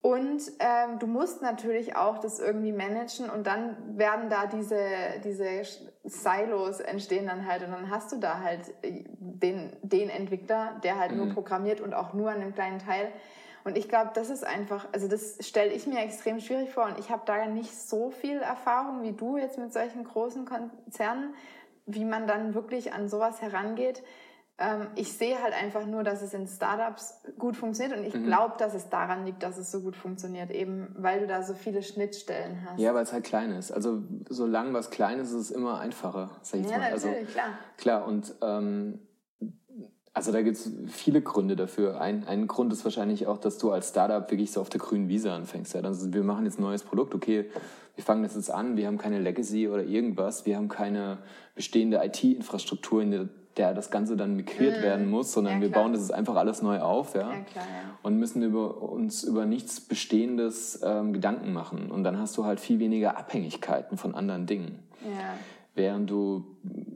Und ähm, du musst natürlich auch das irgendwie managen und dann werden da diese, diese Silos entstehen dann halt und dann hast du da halt den, den Entwickler, der halt mhm. nur programmiert und auch nur an einem kleinen Teil und ich glaube, das ist einfach, also das stelle ich mir extrem schwierig vor. Und ich habe da nicht so viel Erfahrung wie du jetzt mit solchen großen Konzernen, wie man dann wirklich an sowas herangeht. Ähm, ich sehe halt einfach nur, dass es in Startups gut funktioniert und ich mhm. glaube, dass es daran liegt, dass es so gut funktioniert, eben weil du da so viele Schnittstellen hast. Ja, weil es halt klein ist. Also solange was klein ist, ist es immer einfacher, sag ich ja, mal. Also, natürlich, also, klar. Klar, und ähm, also da gibt es viele Gründe dafür. Ein, ein Grund ist wahrscheinlich auch, dass du als Startup wirklich so auf der grünen Wiese anfängst. Ja? Also wir machen jetzt ein neues Produkt, okay, wir fangen das jetzt an, wir haben keine Legacy oder irgendwas, wir haben keine bestehende IT-Infrastruktur, in der, das Ganze dann migriert mhm. werden muss, sondern ja, wir bauen das jetzt einfach alles neu auf ja? ja klar, und müssen über, uns über nichts Bestehendes ähm, Gedanken machen. Und dann hast du halt viel weniger Abhängigkeiten von anderen Dingen. Ja. Während du,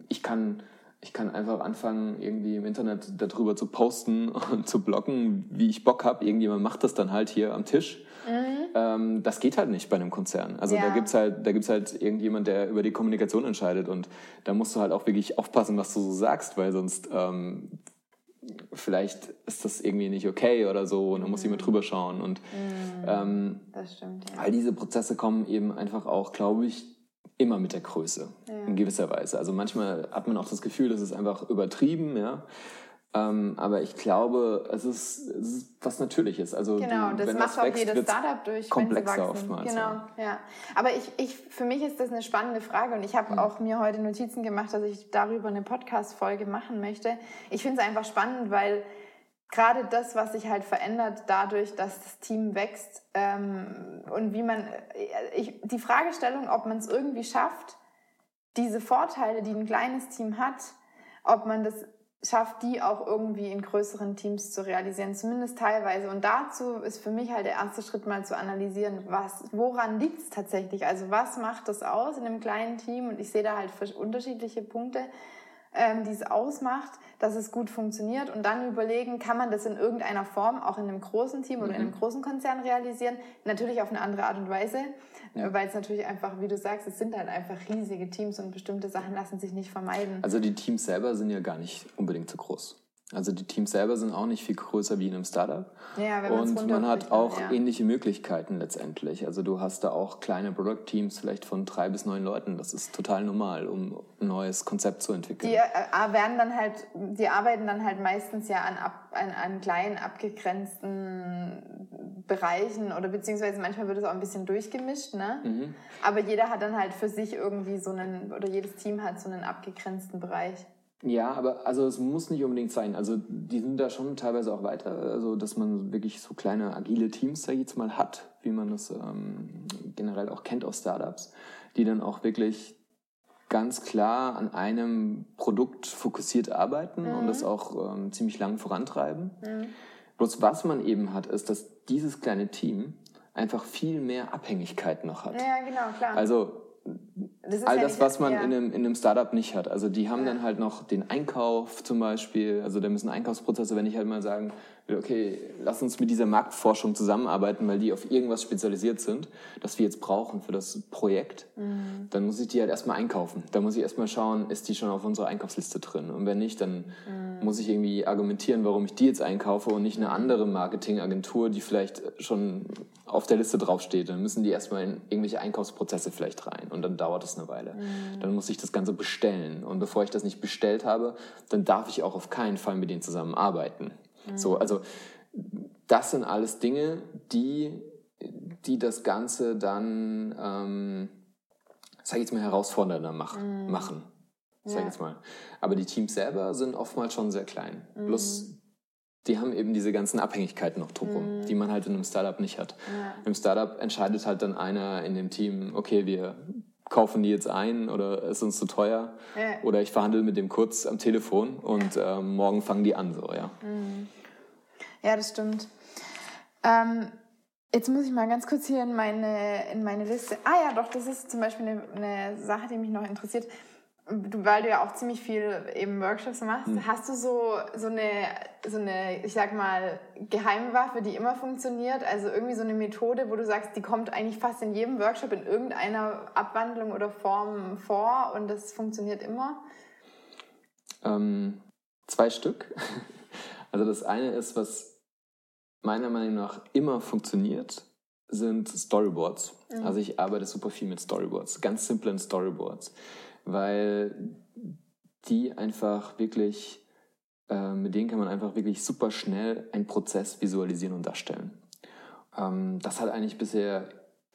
ich kann ich kann einfach anfangen, irgendwie im Internet darüber zu posten und zu bloggen, wie ich Bock habe. Irgendjemand macht das dann halt hier am Tisch. Mhm. Ähm, das geht halt nicht bei einem Konzern. Also ja. da halt, da gibt's halt irgendjemand, der über die Kommunikation entscheidet. Und da musst du halt auch wirklich aufpassen, was du so sagst, weil sonst ähm, vielleicht ist das irgendwie nicht okay oder so und dann muss jemand mhm. drüber schauen. Und mhm. ähm, das stimmt, ja. all diese Prozesse kommen eben einfach auch, glaube ich, immer mit der Größe ja. in gewisser Weise. Also manchmal hat man auch das Gefühl, das ist einfach übertrieben, ja. Ähm, aber ich glaube, es ist, es ist was Natürliches. Also genau, du, das macht das auch wächst, jedes Startup durch, komplexer wenn sie wachsen. Oftmals, genau, ja. ja. Aber ich, ich, für mich ist das eine spannende Frage und ich habe mhm. auch mir heute Notizen gemacht, dass ich darüber eine Podcast-Folge machen möchte. Ich finde es einfach spannend, weil gerade das, was sich halt verändert dadurch, dass das Team wächst ähm, und wie man, äh, ich, die Fragestellung, ob man es irgendwie schafft, diese Vorteile, die ein kleines Team hat, ob man das schafft, die auch irgendwie in größeren Teams zu realisieren, zumindest teilweise. Und dazu ist für mich halt der erste Schritt mal zu analysieren, was, woran liegt es tatsächlich? Also was macht das aus in einem kleinen Team? Und ich sehe da halt unterschiedliche Punkte ähm, die es ausmacht, dass es gut funktioniert und dann überlegen, kann man das in irgendeiner Form auch in einem großen Team oder in einem mhm. großen Konzern realisieren? Natürlich auf eine andere Art und Weise, ja. weil es natürlich einfach, wie du sagst, es sind halt einfach riesige Teams und bestimmte Sachen lassen sich nicht vermeiden. Also die Teams selber sind ja gar nicht unbedingt zu groß. Also die Teams selber sind auch nicht viel größer wie in einem Startup. Ja, wenn und man hat auch ja. ähnliche Möglichkeiten letztendlich. Also du hast da auch kleine Product-Teams vielleicht von drei bis neun Leuten. Das ist total normal, um ein neues Konzept zu entwickeln. Die äh, werden dann halt, die arbeiten dann halt meistens ja an, ab, an, an kleinen abgegrenzten Bereichen oder beziehungsweise manchmal wird es auch ein bisschen durchgemischt, ne? Mhm. Aber jeder hat dann halt für sich irgendwie so einen oder jedes Team hat so einen abgegrenzten Bereich. Ja, aber also es muss nicht unbedingt sein. Also die sind da schon teilweise auch weiter, also dass man wirklich so kleine agile Teams, ich jetzt mal, hat, wie man das ähm, generell auch kennt aus Startups, die dann auch wirklich ganz klar an einem Produkt fokussiert arbeiten mhm. und das auch ähm, ziemlich lang vorantreiben. Mhm. Bloß was man eben hat, ist, dass dieses kleine Team einfach viel mehr Abhängigkeit noch hat. Ja, genau, klar. Also all ja das, was man in, einem, in einem Startup nicht hat. Also die haben Ja. dann halt noch den Einkauf zum Beispiel, also da müssen Einkaufsprozesse, wenn ich halt mal sagen okay, lass uns mit dieser Marktforschung zusammenarbeiten, weil die auf irgendwas spezialisiert sind, das wir jetzt brauchen für das Projekt, Mhm. dann muss ich die halt erstmal einkaufen. Da muss ich erstmal schauen, ist die schon auf unserer Einkaufsliste drin? Und wenn nicht, dann Mhm. muss ich irgendwie argumentieren, warum ich die jetzt einkaufe und nicht eine andere Marketingagentur, die vielleicht schon auf der Liste draufsteht. Dann müssen die erstmal in irgendwelche Einkaufsprozesse vielleicht rein und dann dauert es eine Weile. Dann muss ich das Ganze bestellen. Und bevor ich das nicht bestellt habe, dann darf ich auch auf keinen Fall mit denen zusammenarbeiten. So, also das sind alles Dinge, die, die das Ganze dann, ähm, sag ich jetzt mal, herausfordernder mach, machen. Sag Ja. jetzt mal. Aber die Teams selber sind oftmals schon sehr klein. Bloß die haben eben diese ganzen Abhängigkeiten noch drumherum, die man halt in einem Startup nicht hat. Ja. Im Startup entscheidet halt dann einer in dem Team, okay, wir kaufen die jetzt ein oder ist uns zu teuer Ja. oder ich verhandle mit dem kurz am Telefon und ähm, morgen fangen die an so, ja. Ja, das stimmt. Ähm, jetzt muss ich mal ganz kurz hier in meine, in meine Liste. Ah ja, doch, das ist zum Beispiel eine, eine Sache, die mich noch interessiert. Weil du ja auch ziemlich viel eben Workshops machst, hast du so, so, eine, so eine, ich sag mal, Geheimwaffe, die immer funktioniert? Also irgendwie so eine Methode, wo du sagst, die kommt eigentlich fast in jedem Workshop in irgendeiner Abwandlung oder Form vor und das funktioniert immer? Ähm, zwei Stück. Also das eine ist, was meiner Meinung nach immer funktioniert, sind Storyboards. Also ich arbeite super viel mit Storyboards, ganz simplen Storyboards, weil die einfach wirklich, äh, mit denen kann man einfach wirklich super schnell einen Prozess visualisieren und darstellen. Ähm, das hat eigentlich bisher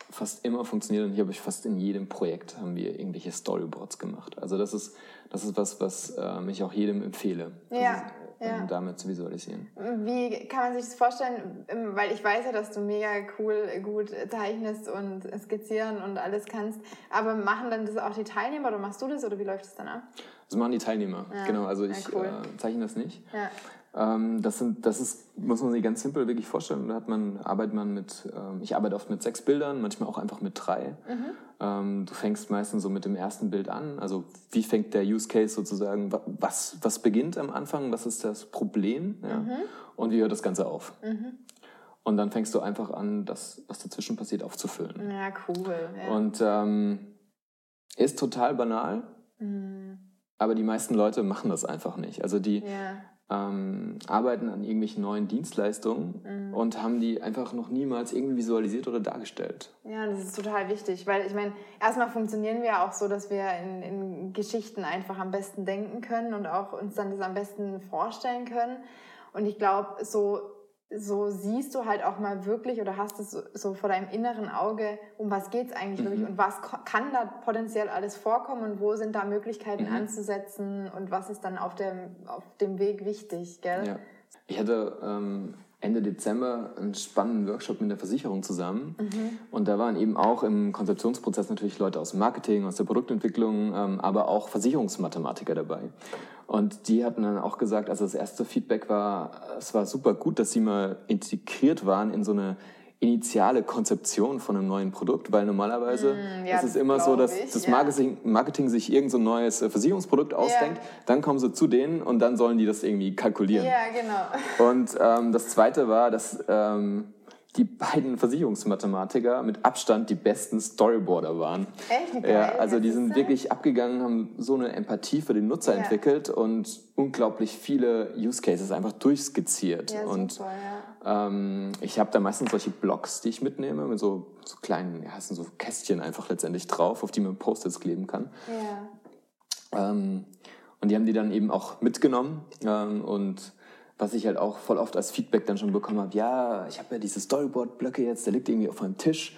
fast immer funktioniert und hier habe ich fast in jedem Projekt haben wir irgendwelche Storyboards gemacht. Also das ist, das ist was, was ähm, ich auch jedem empfehle, Ja, also, ja. damit zu visualisieren. Wie kann man sich das vorstellen? Ähm, Weil ich weiß ja, dass du mega cool, gut zeichnest und skizzieren und alles kannst. Aber machen dann das auch die Teilnehmer oder machst du das oder wie läuft das dann ab? Das machen die Teilnehmer. Ja, Genau, also ja, ich cool. äh, zeichne das nicht. Ähm, das sind, das ist, muss man sich ganz simpel wirklich vorstellen. Da hat man, arbeitet man mit, ähm, ich arbeite oft mit sechs Bildern, manchmal auch einfach mit drei. Mhm. Ähm, du fängst meistens so mit dem ersten Bild an. Also wie fängt der Use Case sozusagen, wa- was, was beginnt am Anfang, was ist das Problem ja? Mhm. und wie hört das Ganze auf. Und dann fängst du einfach an, das, was dazwischen passiert, aufzufüllen. Ja, cool. Ja. Und ähm, ist total banal, Mhm. aber die meisten Leute machen das einfach nicht. Also die, ja. Ähm, arbeiten an irgendwelchen neuen Dienstleistungen Mhm. und haben die einfach noch niemals irgendwie visualisiert oder dargestellt. Ja, das ist total wichtig, weil ich meine, erstmal funktionieren wir ja auch so, dass wir in, in Geschichten einfach am besten denken können und auch uns dann das am besten vorstellen können. Und ich glaube, so, so siehst du halt auch mal wirklich oder hast es so, vor deinem inneren Auge, um was geht's eigentlich Mhm. wirklich und was kann da potenziell alles vorkommen und wo sind da Möglichkeiten Mhm. anzusetzen und was ist dann auf dem, auf dem Weg wichtig, gell? Ja. Ich hatte ähm, Ende Dezember einen spannenden Workshop mit der Versicherung zusammen. Mhm. Und da waren eben auch im Konzeptionsprozess natürlich Leute aus Marketing, aus der Produktentwicklung, ähm, aber auch Versicherungsmathematiker dabei. Und die hatten dann auch gesagt, also das erste Feedback war, es war super gut, dass sie mal integriert waren in so eine initiale Konzeption von einem neuen Produkt, weil normalerweise Mm, ja, ist es immer so, dass ich, das ja. Marketing, Marketing sich irgend so ein neues äh, Versicherungsprodukt ausdenkt, dann kommen sie zu denen und dann sollen die das irgendwie kalkulieren. Ja, genau. Und ähm, das Zweite war, dass ähm, die beiden Versicherungsmathematiker mit Abstand die besten Storyboarder waren. Echt? Geil. Ja, also die sind wirklich abgegangen, haben so eine Empathie für den Nutzer Ja. entwickelt und unglaublich viele Use Cases einfach durchskizziert. Ja, und super, ja. ähm, ich habe da meistens solche Blogs, die ich mitnehme, mit so, so kleinen, ja, sind so Kästchen einfach letztendlich drauf, auf die man Post-its kleben kann. Ja. Ähm, und die haben die dann eben auch mitgenommen. Ähm, und was ich halt auch voll oft als Feedback dann schon bekommen habe, ja, ich habe ja diese Storyboard-Blöcke jetzt, der liegt irgendwie auf meinem Tisch.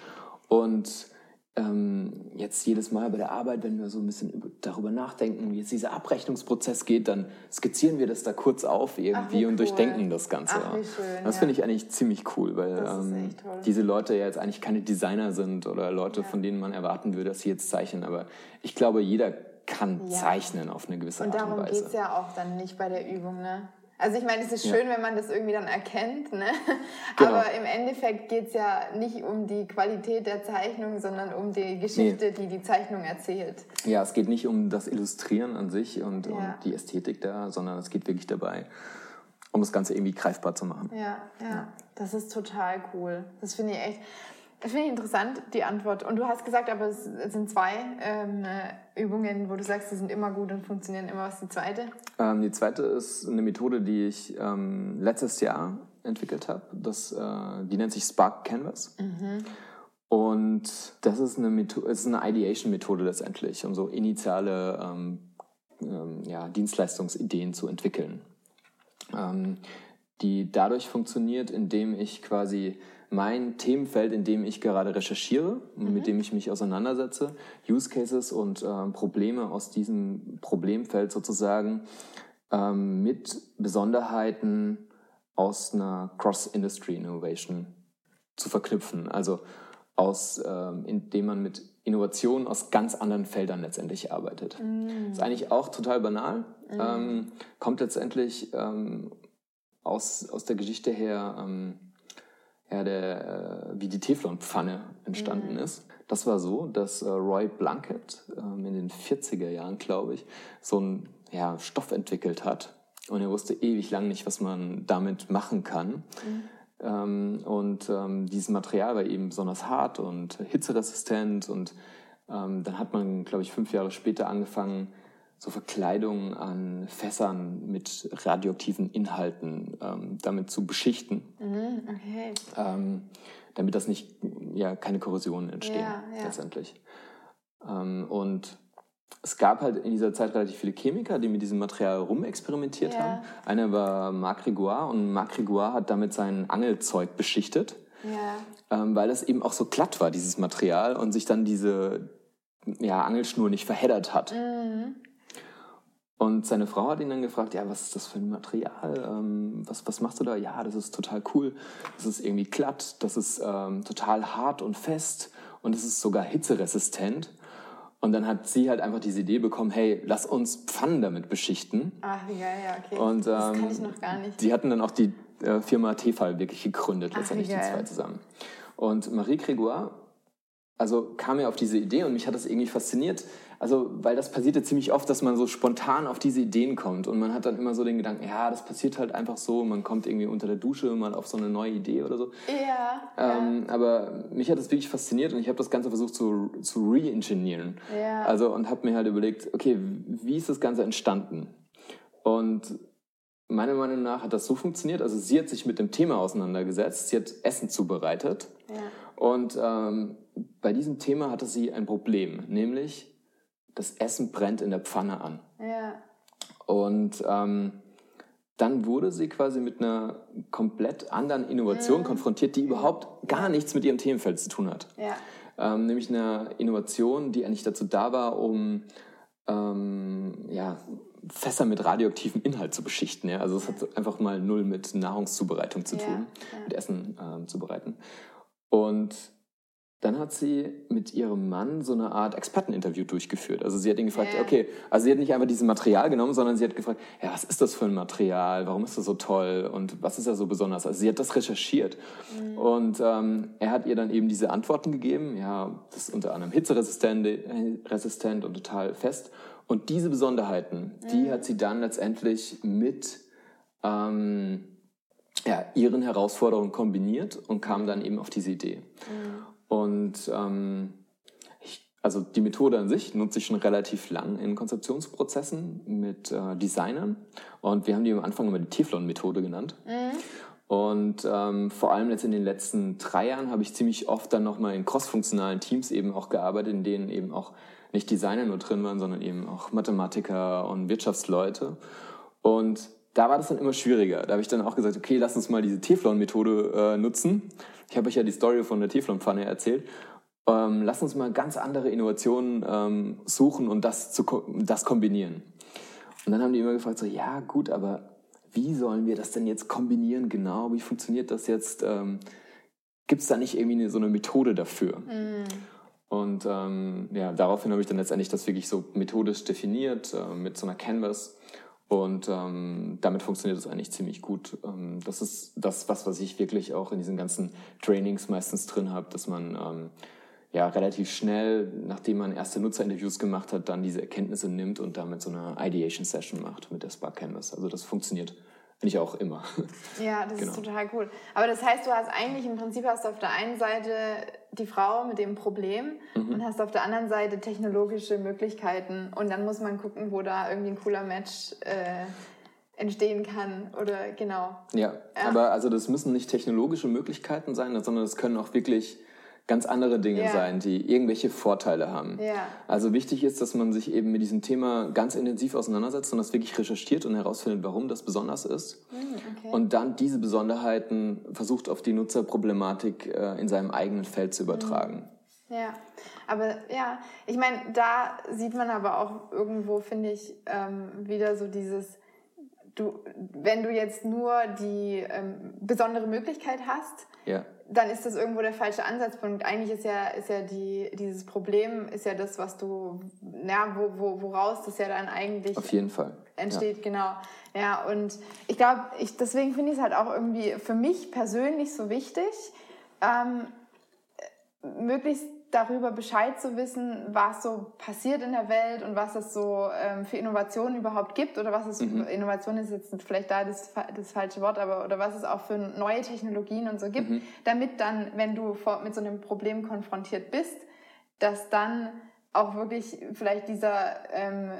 Und ähm, jetzt jedes Mal bei der Arbeit, wenn wir so ein bisschen über, darüber nachdenken, wie jetzt dieser Abrechnungsprozess geht, dann skizzieren wir das da kurz auf irgendwie wie und cool. durchdenken das Ganze. Ach, schön, das ja. finde ich eigentlich ziemlich cool, weil ähm, diese Leute ja jetzt eigentlich keine Designer sind oder Leute, von denen man erwarten würde, dass sie jetzt zeichnen. Aber ich glaube, jeder kann Ja. zeichnen auf eine gewisse Und Art und darum Weise. geht's ja auch dann nicht bei der Übung, ne? Also ich meine, es ist schön, ja. wenn man das irgendwie dann erkennt, ne? Genau. aber im Endeffekt geht es ja nicht um die Qualität der Zeichnung, sondern um die Geschichte, nee. die die Zeichnung erzählt. Ja, es geht nicht um das Illustrieren an sich und, ja. und die Ästhetik da, sondern es geht wirklich dabei, um das Ganze irgendwie greifbar zu machen. Ja, ja, das ist total cool. Das finde ich echt. Das finde ich interessant, die Antwort. Und du hast gesagt, aber es sind zwei ähm, äh, Übungen, wo du sagst, die sind immer gut und funktionieren immer. Was ist die zweite? Ähm, die zweite ist eine Methode, die ich ähm, letztes Jahr entwickelt habe. Äh, die nennt sich Spark Canvas. Mhm. Und das ist eine, Methode, ist eine Ideation-Methode letztendlich, um so initiale ähm, ähm, ja, Dienstleistungsideen zu entwickeln. Ähm, die dadurch funktioniert, indem ich quasi mein Themenfeld, in dem ich gerade recherchiere, mhm. mit dem ich mich auseinandersetze, Use Cases und äh, Probleme aus diesem Problemfeld sozusagen ähm, mit Besonderheiten aus einer Cross-Industry Innovation zu verknüpfen. Also aus, ähm, indem man mit Innovationen aus ganz anderen Feldern letztendlich arbeitet. Mhm. Ist eigentlich auch total banal, mhm. ähm, kommt letztendlich ähm, aus, aus der Geschichte her ähm, ja, der, äh, wie die Teflonpfanne entstanden mhm. ist. Das war so, dass äh, Roy Blunkett ähm, in den 40er Jahren, glaube ich, so einen ja, Stoff entwickelt hat. Und er wusste ewig lang nicht, was man damit machen kann. Mhm. Ähm, und ähm, dieses Material war eben besonders hart und hitzeresistent. Und ähm, dann hat man, glaube ich, fünf Jahre später angefangen, so Verkleidungen an Fässern mit radioaktiven Inhalten ähm, damit zu beschichten. Mhm, okay. Ähm, damit das nicht, ja, keine Korrosionen entstehen, ja, ja. letztendlich. Ähm, und es gab halt in dieser Zeit relativ viele Chemiker, die mit diesem Material rumexperimentiert ja. haben. Einer war Marc Rigoire und Marc Rigoire hat damit sein Angelzeug beschichtet, ähm, weil das eben auch so glatt war, dieses Material, und sich dann diese ja, Angelschnur nicht verheddert hat. Mhm. Und seine Frau hat ihn dann gefragt, ja, was ist das für ein Material? Ähm, was, was machst du da? Ja, das ist total cool. Das ist irgendwie glatt, das ist ähm, total hart und fest und es ist sogar hitzeresistent. Und dann hat sie halt einfach diese Idee bekommen, hey, lass uns Pfannen damit beschichten. Ach, wie geil, ja, okay. Und, ähm, das kann ich noch gar nicht. Die hatten dann auch die äh, Firma Tefal wirklich gegründet, Ach, letztendlich die zwei zusammen. Und Marie Grégoire, also kam mir auf diese Idee und mich hat das irgendwie fasziniert, also, weil das passiert ja ziemlich oft, dass man so spontan auf diese Ideen kommt und man hat dann immer so den Gedanken, ja, das passiert halt einfach so, man kommt irgendwie unter der Dusche mal auf so eine neue Idee oder so. Ja. Ähm, ja. Aber mich hat das wirklich fasziniert und ich habe das Ganze versucht zu, zu re-engineeren. Ja. Also, und habe mir halt überlegt, okay, wie ist das Ganze entstanden? Und meiner Meinung nach hat das so funktioniert. Also sie hat sich mit dem Thema auseinandergesetzt, sie hat Essen zubereitet. Ja. Und ähm, bei diesem Thema hatte sie ein Problem, nämlich das Essen brennt in der Pfanne an. Ja. Und ähm, dann wurde sie quasi mit einer komplett anderen Innovation mhm. konfrontiert, die überhaupt gar nichts mit ihrem Themenfeld zu tun hat. Ja. Ähm, nämlich eine Innovation, die eigentlich dazu da war, um ähm, ja, Fässer mit radioaktivem Inhalt zu beschichten. Ja? Also es hat einfach mal null mit Nahrungszubereitung zu tun, ja, mit Essen ähm, zubereiten. Und dann hat sie mit ihrem Mann so eine Art Experteninterview durchgeführt. Also sie hat ihn gefragt, yeah. okay, also sie hat nicht einfach dieses Material genommen, sondern sie hat gefragt, ja, was ist das für ein Material? Warum ist das so toll? Und was ist da so besonders? Also sie hat das recherchiert. Mhm. Und ähm, er hat ihr dann eben diese Antworten gegeben. Ja, das ist unter anderem hitzeresistent resistent und total fest. Und diese Besonderheiten, mhm. die hat sie dann letztendlich mit ähm, ja, ihren Herausforderungen kombiniert und kam dann eben auf diese Idee. Mhm. Und ähm, ich, also die Methode an sich nutze ich schon relativ lang in Konzeptionsprozessen mit äh, Designern. Und wir haben die am Anfang immer die Teflon-Methode genannt. Mhm. Und ähm, vor allem jetzt in den letzten drei Jahren habe ich ziemlich oft dann nochmal in crossfunktionalen Teams eben auch gearbeitet, in denen eben auch nicht Designer nur drin waren, sondern eben auch Mathematiker und Wirtschaftsleute. Und da war das dann immer schwieriger. Da habe ich dann auch gesagt, okay, lass uns mal diese Teflon-Methode äh, nutzen. Ich habe euch ja die Story von der Teflonpfanne erzählt. Ähm, lass uns mal ganz andere Innovationen ähm, suchen und das, zu, das kombinieren. Und dann haben die immer gefragt, so, ja gut, aber wie sollen wir das denn jetzt kombinieren genau? Wie funktioniert das jetzt? Ähm, Gibt es da nicht irgendwie eine, so eine Methode dafür? Mm. Und ähm, ja, daraufhin habe ich dann letztendlich das wirklich so methodisch definiert äh, mit so einer Canvas Und ähm, damit funktioniert es eigentlich ziemlich gut. Ähm, das ist das, was, was ich wirklich auch in diesen ganzen Trainings meistens drin habe, dass man ähm, ja relativ schnell, nachdem man erste Nutzerinterviews gemacht hat, dann diese Erkenntnisse nimmt und damit so eine Ideation Session macht mit der Spark Canvas. Also das funktioniert eigentlich auch immer. Ja, das genau. ist total cool. Aber das heißt, du hast eigentlich im Prinzip hast du auf der einen Seite die Frau mit dem Problem mhm. und hast auf der anderen Seite technologische Möglichkeiten und dann muss man gucken, wo da irgendwie ein cooler Match äh, entstehen kann oder genau. Ja, ja, aber also das müssen nicht technologische Möglichkeiten sein, sondern das können auch wirklich ganz andere Dinge ja. sein, die irgendwelche Vorteile haben. Ja. Also wichtig ist, dass man sich eben mit diesem Thema ganz intensiv auseinandersetzt und das wirklich recherchiert und herausfindet, warum das besonders ist. Hm, okay. Und dann diese Besonderheiten versucht auf die Nutzerproblematik äh, in seinem eigenen Feld zu übertragen. Hm. Ja, aber ja, ich meine, da sieht man aber auch irgendwo, finde ich, ähm, wieder so dieses, du, wenn du jetzt nur die ähm, besondere Möglichkeit hast, ja dann ist das irgendwo der falsche Ansatzpunkt. Eigentlich ist ja, ist ja die, dieses Problem, ist ja das, was du, ja, wo, wo, woraus das ja dann eigentlich Auf jeden Fall. entsteht, ja. genau. Ja, und ich glaube, ich, deswegen finde ich es halt auch irgendwie für mich persönlich so wichtig, ähm, möglichst darüber Bescheid zu wissen, was so passiert in der Welt und was es so ähm, für Innovationen überhaupt gibt oder was es mhm. Innovation ist jetzt vielleicht da das, das falsche Wort, aber oder was es auch für neue Technologien und so gibt, mhm. damit dann, wenn du vor, mit so einem Problem konfrontiert bist, dass dann auch wirklich vielleicht dieser ähm,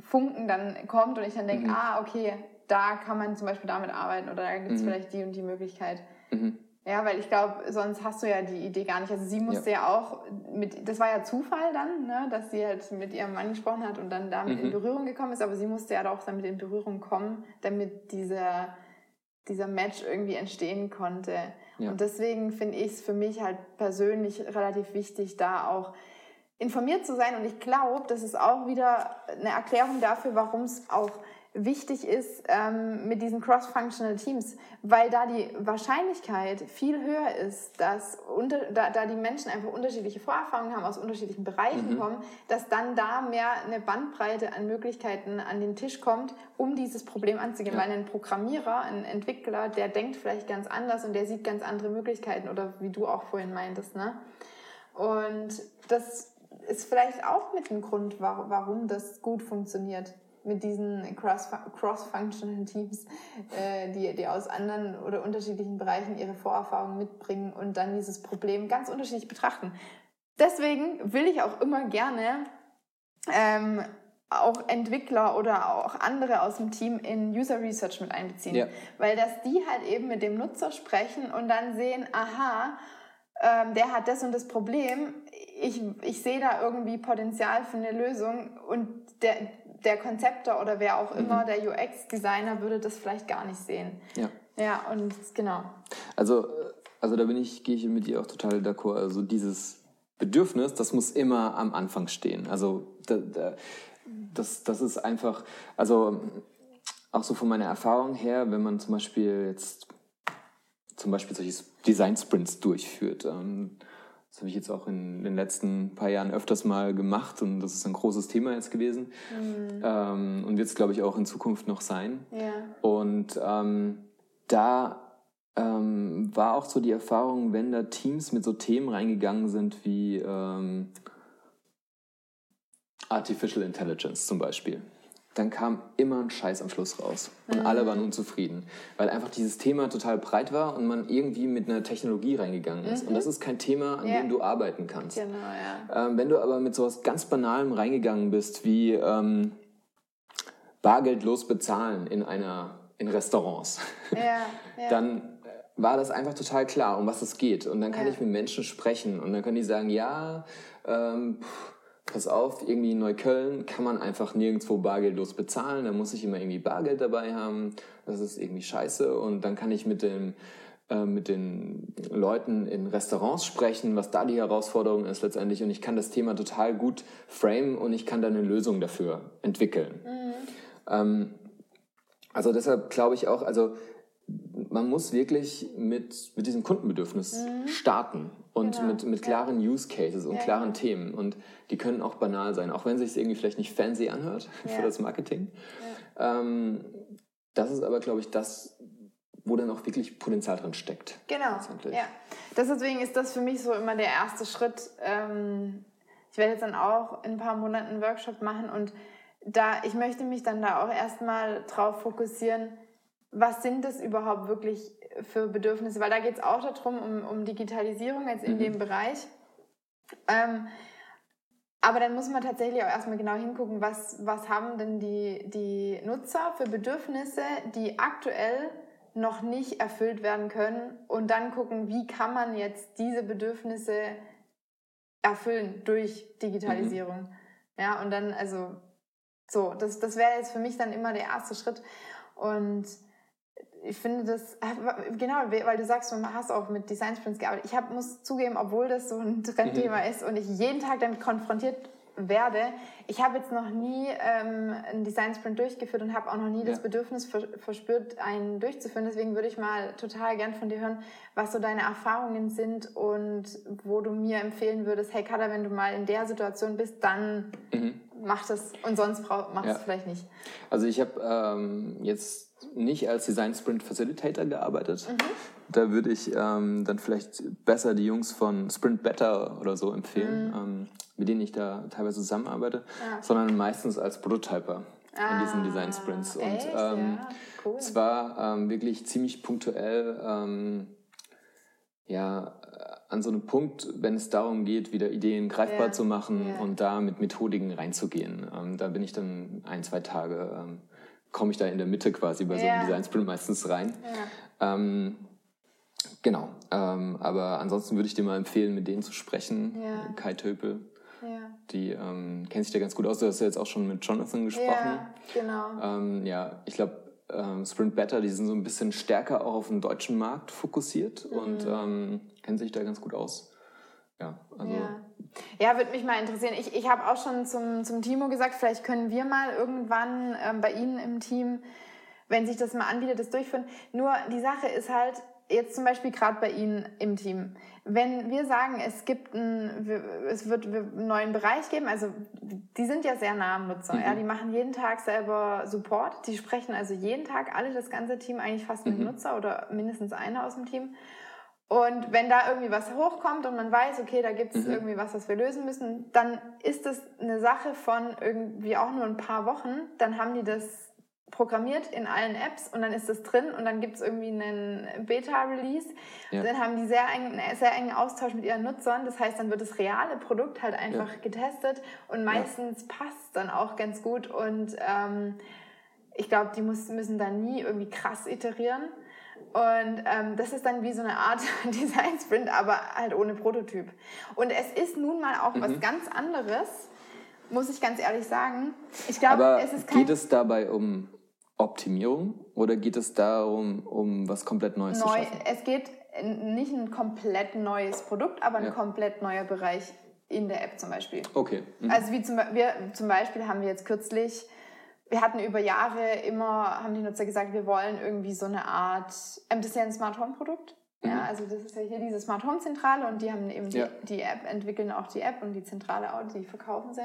Funken dann kommt und ich dann denke, mhm. ah, okay, da kann man zum Beispiel damit arbeiten oder da gibt es mhm. vielleicht die und die Möglichkeit. Mhm. Ja, weil ich glaube, sonst hast du ja die Idee gar nicht. Also sie musste ja, ja auch mit, das war ja Zufall dann, ne, dass sie halt mit ihrem Mann gesprochen hat und dann damit mhm. in Berührung gekommen ist, aber sie musste ja auch damit in Berührung kommen, damit dieser, dieser Match irgendwie entstehen konnte. Ja. Und deswegen finde ich es für mich halt persönlich relativ wichtig, da auch informiert zu sein. Und ich glaube, das ist auch wieder eine Erklärung dafür, warum es auch wichtig ist ähm, mit diesen cross-functional Teams, weil da die Wahrscheinlichkeit viel höher ist, dass unter, da, da die Menschen einfach unterschiedliche Vorerfahrungen haben, aus unterschiedlichen Bereichen mhm. kommen, dass dann da mehr eine Bandbreite an Möglichkeiten an den Tisch kommt, um dieses Problem anzugehen. Ja. Weil ein Programmierer, ein Entwickler, der denkt vielleicht ganz anders und der sieht ganz andere Möglichkeiten oder wie du auch vorhin meintest. Ne? Und das ist vielleicht auch mit dem Grund, warum das gut funktioniert mit diesen cross-functional Teams, äh, die, die aus anderen oder unterschiedlichen Bereichen ihre Vorerfahrungen mitbringen und dann dieses Problem ganz unterschiedlich betrachten. Deswegen will ich auch immer gerne ähm, auch Entwickler oder auch andere aus dem Team in User Research mit einbeziehen. Ja. Weil dass die halt eben mit dem Nutzer sprechen und dann sehen, aha, ähm, der hat das und das Problem, ich, ich sehe da irgendwie Potenzial für eine Lösung und der, der Konzepter oder wer auch immer, mhm. der UX-Designer, würde das vielleicht gar nicht sehen. Ja. Ja, und genau. Also, also da bin ich, gehe ich mit dir auch total d'accord. Also dieses Bedürfnis, das muss immer am Anfang stehen. Also da, da, das, das ist einfach, also auch so von meiner Erfahrung her, wenn man zum Beispiel jetzt zum Beispiel solche Design-Sprints durchführt, ähm, das habe ich jetzt auch in den letzten paar Jahren öfters mal gemacht und das ist ein großes Thema jetzt gewesen mhm. ähm, und wird es, glaube ich, auch in Zukunft noch sein. Ja. Und ähm, da ähm, war auch so die Erfahrung, wenn da Teams mit so Themen reingegangen sind wie ähm, Artificial Intelligence zum Beispiel dann kam immer ein Scheiß am Schluss raus. Und mhm. alle waren unzufrieden. Weil einfach dieses Thema total breit war und man irgendwie mit einer Technologie reingegangen ist. Mhm. Und das ist kein Thema, an ja. dem du arbeiten kannst. Genau, ja. Ähm, wenn du aber mit sowas ganz Banalem reingegangen bist, wie ähm, bargeldlos bezahlen in einer in Restaurants, ja, ja. dann äh, war das einfach total klar, um was es geht. Und dann kann ich mit Menschen sprechen und dann können die sagen, ja, ähm, pff, pass auf, irgendwie in Neukölln kann man einfach nirgendwo bargeldlos bezahlen, da muss ich immer irgendwie Bargeld dabei haben, das ist irgendwie scheiße und dann kann ich mit dem äh, mit den Leuten in Restaurants sprechen, was da die Herausforderung ist letztendlich und ich kann das Thema total gut framen und ich kann dann eine Lösung dafür entwickeln. Mhm. Ähm, also deshalb glaube ich auch, also man muss wirklich mit, mit diesem Kundenbedürfnis mhm. starten und genau. mit, mit klaren ja. Use Cases und ja, klaren ja. Themen. Und die können auch banal sein, auch wenn es sich irgendwie vielleicht nicht fancy anhört für das Marketing. Ähm, das ist aber, glaube ich, das, wo dann auch wirklich Potenzial drin steckt. Genau. Ja. Deswegen ist das für mich so immer der erste Schritt. Ähm, ich werde jetzt dann auch in ein paar Monaten einen Workshop machen und da, ich möchte mich dann da auch erstmal drauf fokussieren, was sind das überhaupt wirklich für Bedürfnisse? Weil da geht es auch darum, um, um Digitalisierung jetzt in mhm. dem Bereich. Ähm, aber dann muss man tatsächlich auch erstmal genau hingucken, was, was haben denn die, die Nutzer für Bedürfnisse, die aktuell noch nicht erfüllt werden können und dann gucken, wie kann man jetzt diese Bedürfnisse erfüllen durch Digitalisierung. Mhm. Ja, und dann, also, so, das, das wäre jetzt für mich dann immer der erste Schritt. Und ich finde das, genau, weil du sagst, du hast auch mit Design Sprints gearbeitet. Ich hab, muss zugeben, obwohl das so ein Trendthema mhm. ist und ich jeden Tag damit konfrontiert werde. Ich habe jetzt noch nie ähm, einen Design Sprint durchgeführt und habe auch noch nie ja. das Bedürfnis verspürt, einen durchzuführen. Deswegen würde ich mal total gern von dir hören, was so deine Erfahrungen sind und wo du mir empfehlen würdest, hey Kada, wenn du mal in der Situation bist, dann mhm. mach das und sonst mach ja. es vielleicht nicht. Also ich habe ähm, jetzt nicht als Design Sprint Facilitator gearbeitet. Mhm. Da würde ich ähm, dann vielleicht besser die Jungs von Sprint Better oder so empfehlen, mhm. ähm, mit denen ich da teilweise zusammenarbeite, ja. sondern meistens als Prototyper ah, in diesen Design Sprints. Und? Ähm, ja, cool. zwar ähm, wirklich ziemlich punktuell, ähm, ja, an so einem Punkt, wenn es darum geht, wieder Ideen greifbar ja. zu machen und da mit Methodiken reinzugehen. Ähm, da bin ich dann ein, zwei Tage komme ich da in der Mitte quasi bei so einem Design Sprint meistens rein. Ähm, genau. Ähm, aber ansonsten würde ich dir mal empfehlen, mit denen zu sprechen. Kai Töpel. Die ähm, kennt sich da ganz gut aus. Du hast ja jetzt auch schon mit Jonathan gesprochen. Ja, genau. Ähm, ja, ich glaube, ähm, Sprint Better, die sind so ein bisschen stärker auch auf den deutschen Markt fokussiert mhm. und ähm, kennen sich da ganz gut aus. Ja, also ja. Ja, würde mich mal interessieren. Ich, ich habe auch schon zum, zum Timo gesagt, vielleicht können wir mal irgendwann ähm, bei Ihnen im Team, wenn sich das mal anbietet, das durchführen. Nur die Sache ist halt, jetzt zum Beispiel gerade bei Ihnen im Team, wenn wir sagen, es gibt einen, es wird einen neuen Bereich geben, also die sind ja sehr nah am Nutzer, mhm. ja, die machen jeden Tag selber Support, die sprechen also jeden Tag alle das ganze Team eigentlich fast mit mhm. Nutzer oder mindestens einer aus dem Team. Und wenn da irgendwie was hochkommt und man weiß, okay, da gibt es mhm. irgendwie was, was wir lösen müssen, dann ist das eine Sache von irgendwie auch nur ein paar Wochen. Dann haben die das programmiert in allen Apps und dann ist das drin und dann gibt es irgendwie einen Beta-Release. Ja. Dann haben die sehr, eng, sehr engen Austausch mit ihren Nutzern. Das heißt, dann wird das reale Produkt halt einfach ja. getestet und meistens ja. passt dann auch ganz gut und ähm, ich glaube, die muss, müssen da nie irgendwie krass iterieren. Und ähm, das ist dann wie so eine Art Design Sprint, aber halt ohne Prototyp. Und es ist nun mal auch mhm. was ganz anderes, muss ich ganz ehrlich sagen. Ich glaube, es ist kein geht es dabei um Optimierung oder geht es darum, um was komplett Neues Neu, zu schaffen? Es geht nicht ein komplett neues Produkt, aber ein ja. komplett neuer Bereich in der App zum Beispiel. Okay. Mhm. Also wie zum, wir, zum Beispiel haben wir jetzt kürzlich wir hatten über Jahre immer, haben die Nutzer gesagt, wir wollen irgendwie so eine Art, ähm, das ist ja ein Smart Home Produkt. Mhm. Ja, also das ist ja hier diese Smart Home Zentrale und die haben eben ja. die, die, App, entwickeln auch die App und die Zentrale auch, die verkaufen sie.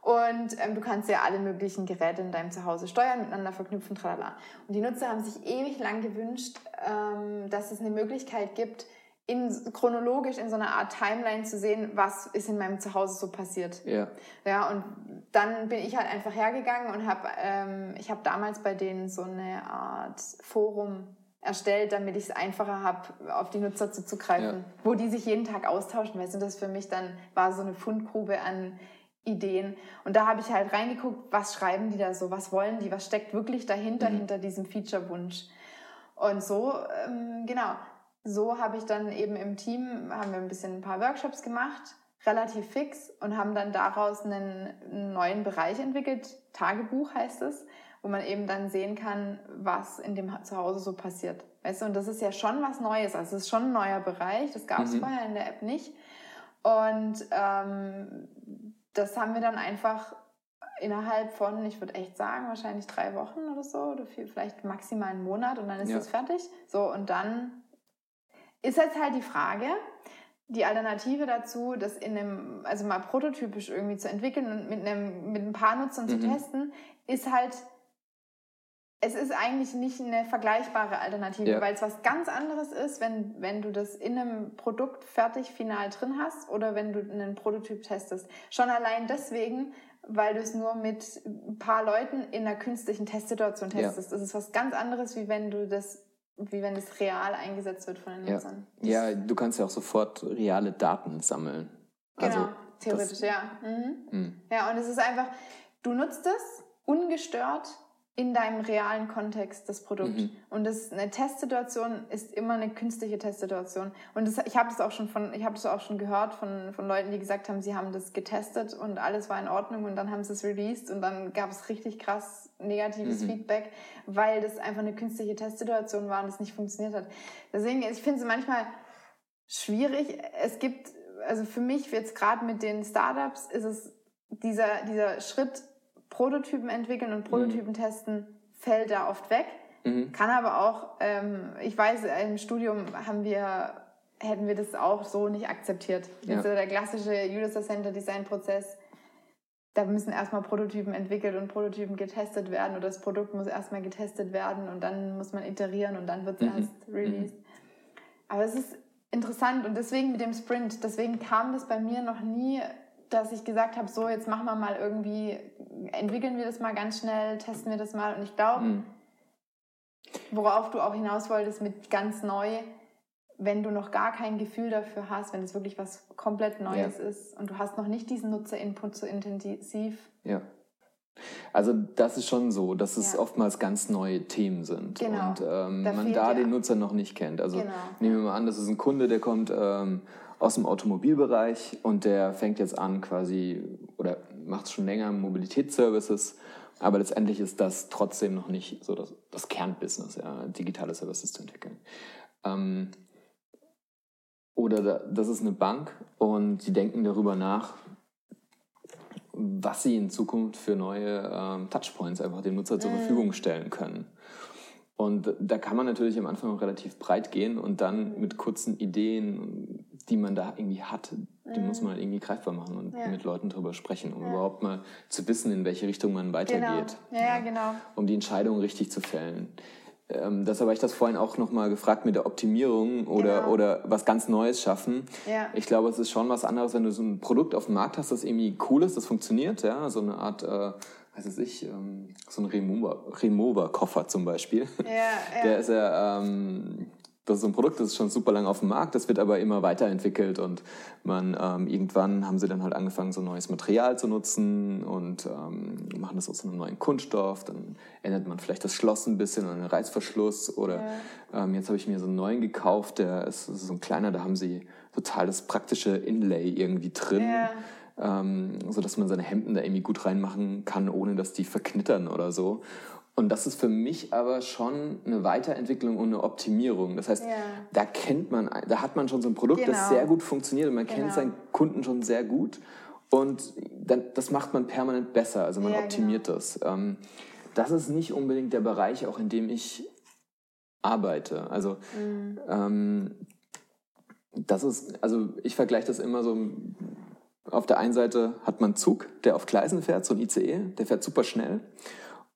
Und ähm, du kannst ja alle möglichen Geräte in deinem Zuhause steuern, miteinander verknüpfen, tralala. Und die Nutzer haben sich ewig lang gewünscht, ähm, dass es eine Möglichkeit gibt, in, chronologisch in so einer Art Timeline zu sehen, was ist in meinem Zuhause so passiert. Ja. Ja, und dann bin ich halt einfach hergegangen und habe, ähm, ich habe damals bei denen so eine Art Forum erstellt, damit ich es einfacher habe, auf die Nutzer zuzugreifen, ja. wo die sich jeden Tag austauschen. Weißt du, das für mich dann war so eine Fundgrube an Ideen. Und da habe ich halt reingeguckt, was schreiben die da so, was wollen die, was steckt wirklich dahinter, mhm. hinter diesem Feature-Wunsch. Und so, ähm, genau, so habe ich dann eben im Team, haben wir ein bisschen ein paar Workshops gemacht, relativ fix und haben dann daraus einen, einen neuen Bereich entwickelt. Tagebuch heißt es, wo man eben dann sehen kann, was in dem Zuhause so passiert. Weißt du, und das ist ja schon was Neues. Also es ist schon ein neuer Bereich. Das gab es mhm. vorher in der App nicht. Und ähm, das haben wir dann einfach innerhalb von, ich würde echt sagen, wahrscheinlich drei Wochen oder so, oder vielleicht maximal einen Monat und dann ist es ja. fertig. So, und dann ist jetzt halt die Frage, die Alternative dazu, das in einem, also mal prototypisch irgendwie zu entwickeln und mit einem, mit ein paar Nutzern mhm. zu testen, ist halt es ist eigentlich nicht eine vergleichbare Alternative, Ja. weil es was ganz anderes ist, wenn, wenn du das in einem Produkt fertig final drin hast oder wenn du einen Prototyp testest. Schon allein deswegen, weil du es nur mit ein paar Leuten in einer künstlichen Testsituation Ja. testest. Das ist was ganz anderes, wie wenn du das, wie wenn es real eingesetzt wird von den Ja. Nutzern. ja, du kannst ja auch sofort reale Daten sammeln. Genau, Also, theoretisch, ja. Mhm. Hm. Ja, und es ist einfach, du nutzt es ungestört in deinem realen Kontext das Produkt. Mhm. Und das, eine Testsituation ist immer eine künstliche Testsituation. Und das, ich habe das auch schon von, ich habe das auch schon gehört von, von Leuten, die gesagt haben, sie haben das getestet und alles war in Ordnung und dann haben sie es released und dann gab es richtig krass negatives Mhm. Feedback, weil das einfach eine künstliche Testsituation war und es nicht funktioniert hat. Deswegen, ich finde es manchmal schwierig. Es gibt, also für mich jetzt gerade mit den Startups ist es dieser, dieser Schritt Prototypen entwickeln und Prototypen testen fällt da oft weg. Mhm. Kann aber auch, ähm, ich weiß, im Studium haben wir, hätten wir das auch so nicht akzeptiert. Ja. Jetzt so der klassische User Center Design Prozess. Da müssen erstmal Prototypen entwickelt und Prototypen getestet werden oder das Produkt muss erstmal getestet werden und dann muss man iterieren und dann wird es Mhm. erst released. Aber es ist interessant und deswegen mit dem Sprint, deswegen kam das bei mir noch nie, dass ich gesagt habe, so jetzt machen wir mal irgendwie, entwickeln wir das mal ganz schnell, testen wir das mal und ich glaube, Mhm. worauf du auch hinaus wolltest mit ganz neu, wenn du noch gar kein Gefühl dafür hast, wenn es wirklich was komplett Neues ist und du hast noch nicht diesen Nutzerinput so intensiv. Ja. Also das ist schon so, dass es Ja. oftmals ganz neue Themen sind Genau. und ähm, Da man da ja- den Nutzer noch nicht kennt. Also Genau. nehmen wir mal an, das ist ein Kunde, der kommt ähm, aus dem Automobilbereich und der fängt jetzt an quasi oder macht schon länger Mobilitätsservices, aber letztendlich ist das trotzdem noch nicht so das, das Kernbusiness, ja, digitale Services zu entwickeln. Ähm, oder da, das ist eine Bank und die denken darüber nach, was sie in Zukunft für neue ähm, Touchpoints einfach dem Nutzer zur Mhm. Verfügung stellen können. Und da kann man natürlich am Anfang noch relativ breit gehen und dann mit kurzen Ideen, die man da irgendwie hat, die muss man halt irgendwie greifbar machen und Mhm. Ja. mit Leuten drüber sprechen, um Ja. überhaupt mal zu wissen, in welche Richtung man weitergeht. Genau. Ja, ja, genau. Um die Entscheidung richtig zu fällen. Ähm, deshalb habe ich das vorhin auch nochmal gefragt mit der Optimierung oder, Genau. oder was ganz Neues schaffen. Ja. Ich glaube, es ist schon was anderes, wenn du so ein Produkt auf dem Markt hast, das irgendwie cool ist, das funktioniert, ja, so eine Art, äh, weiß es ich, ähm, so ein Remover- Remover-Koffer zum Beispiel. Ja, ja. Der ist ja, ähm, das ist so ein Produkt, das ist schon super lange auf dem Markt, das wird aber immer weiterentwickelt und man ähm, irgendwann haben sie dann halt angefangen, so neues Material zu nutzen und ähm, machen das aus einem neuen Kunststoff. Dann ändert man vielleicht das Schloss ein bisschen oder einen Reißverschluss oder ähm, jetzt habe ich mir so einen neuen gekauft, der ist, ist so ein kleiner, da haben sie total das praktische Inlay irgendwie drin. Ja. Ähm, so dass man seine Hemden da irgendwie gut reinmachen kann, ohne dass die verknittern oder so. Und das ist für mich aber schon eine Weiterentwicklung und eine Optimierung. Das heißt, Ja. da kennt man, da hat man schon so ein Produkt, das Genau. sehr gut funktioniert und man kennt Genau. seinen Kunden schon sehr gut. Und dann, das macht man permanent besser, also man Ja, optimiert genau. das. Ähm, das ist nicht unbedingt der Bereich, auch in dem ich arbeite. Also Mhm. ähm, das ist, also ich vergleiche das immer so. Auf der einen Seite hat man Zug, der auf Gleisen fährt, so ein ICE, der fährt super schnell.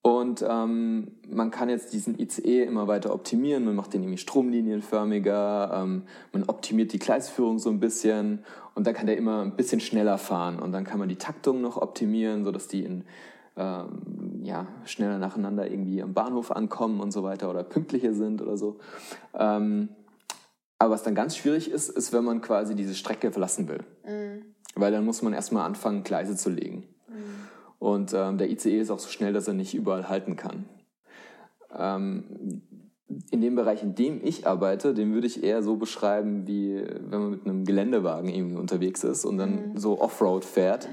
Und ähm, man kann jetzt diesen ICE immer weiter optimieren. Man macht den irgendwie stromlinienförmiger, ähm, man optimiert die Gleisführung so ein bisschen und dann kann der immer ein bisschen schneller fahren. Und dann kann man die Taktung noch optimieren, sodass die in, ähm, ja, schneller nacheinander irgendwie am Bahnhof ankommen und so weiter oder pünktlicher sind oder so. Ähm, aber was dann ganz schwierig ist, ist, wenn man quasi diese Strecke verlassen will. Mhm. Weil dann muss man erstmal anfangen, Gleise zu legen. Und ähm, der ICE ist auch so schnell, dass er nicht überall halten kann. Ähm, in dem Bereich, in dem ich arbeite, den würde ich eher so beschreiben, wie wenn man mit einem Geländewagen irgendwie unterwegs ist und dann so Offroad fährt.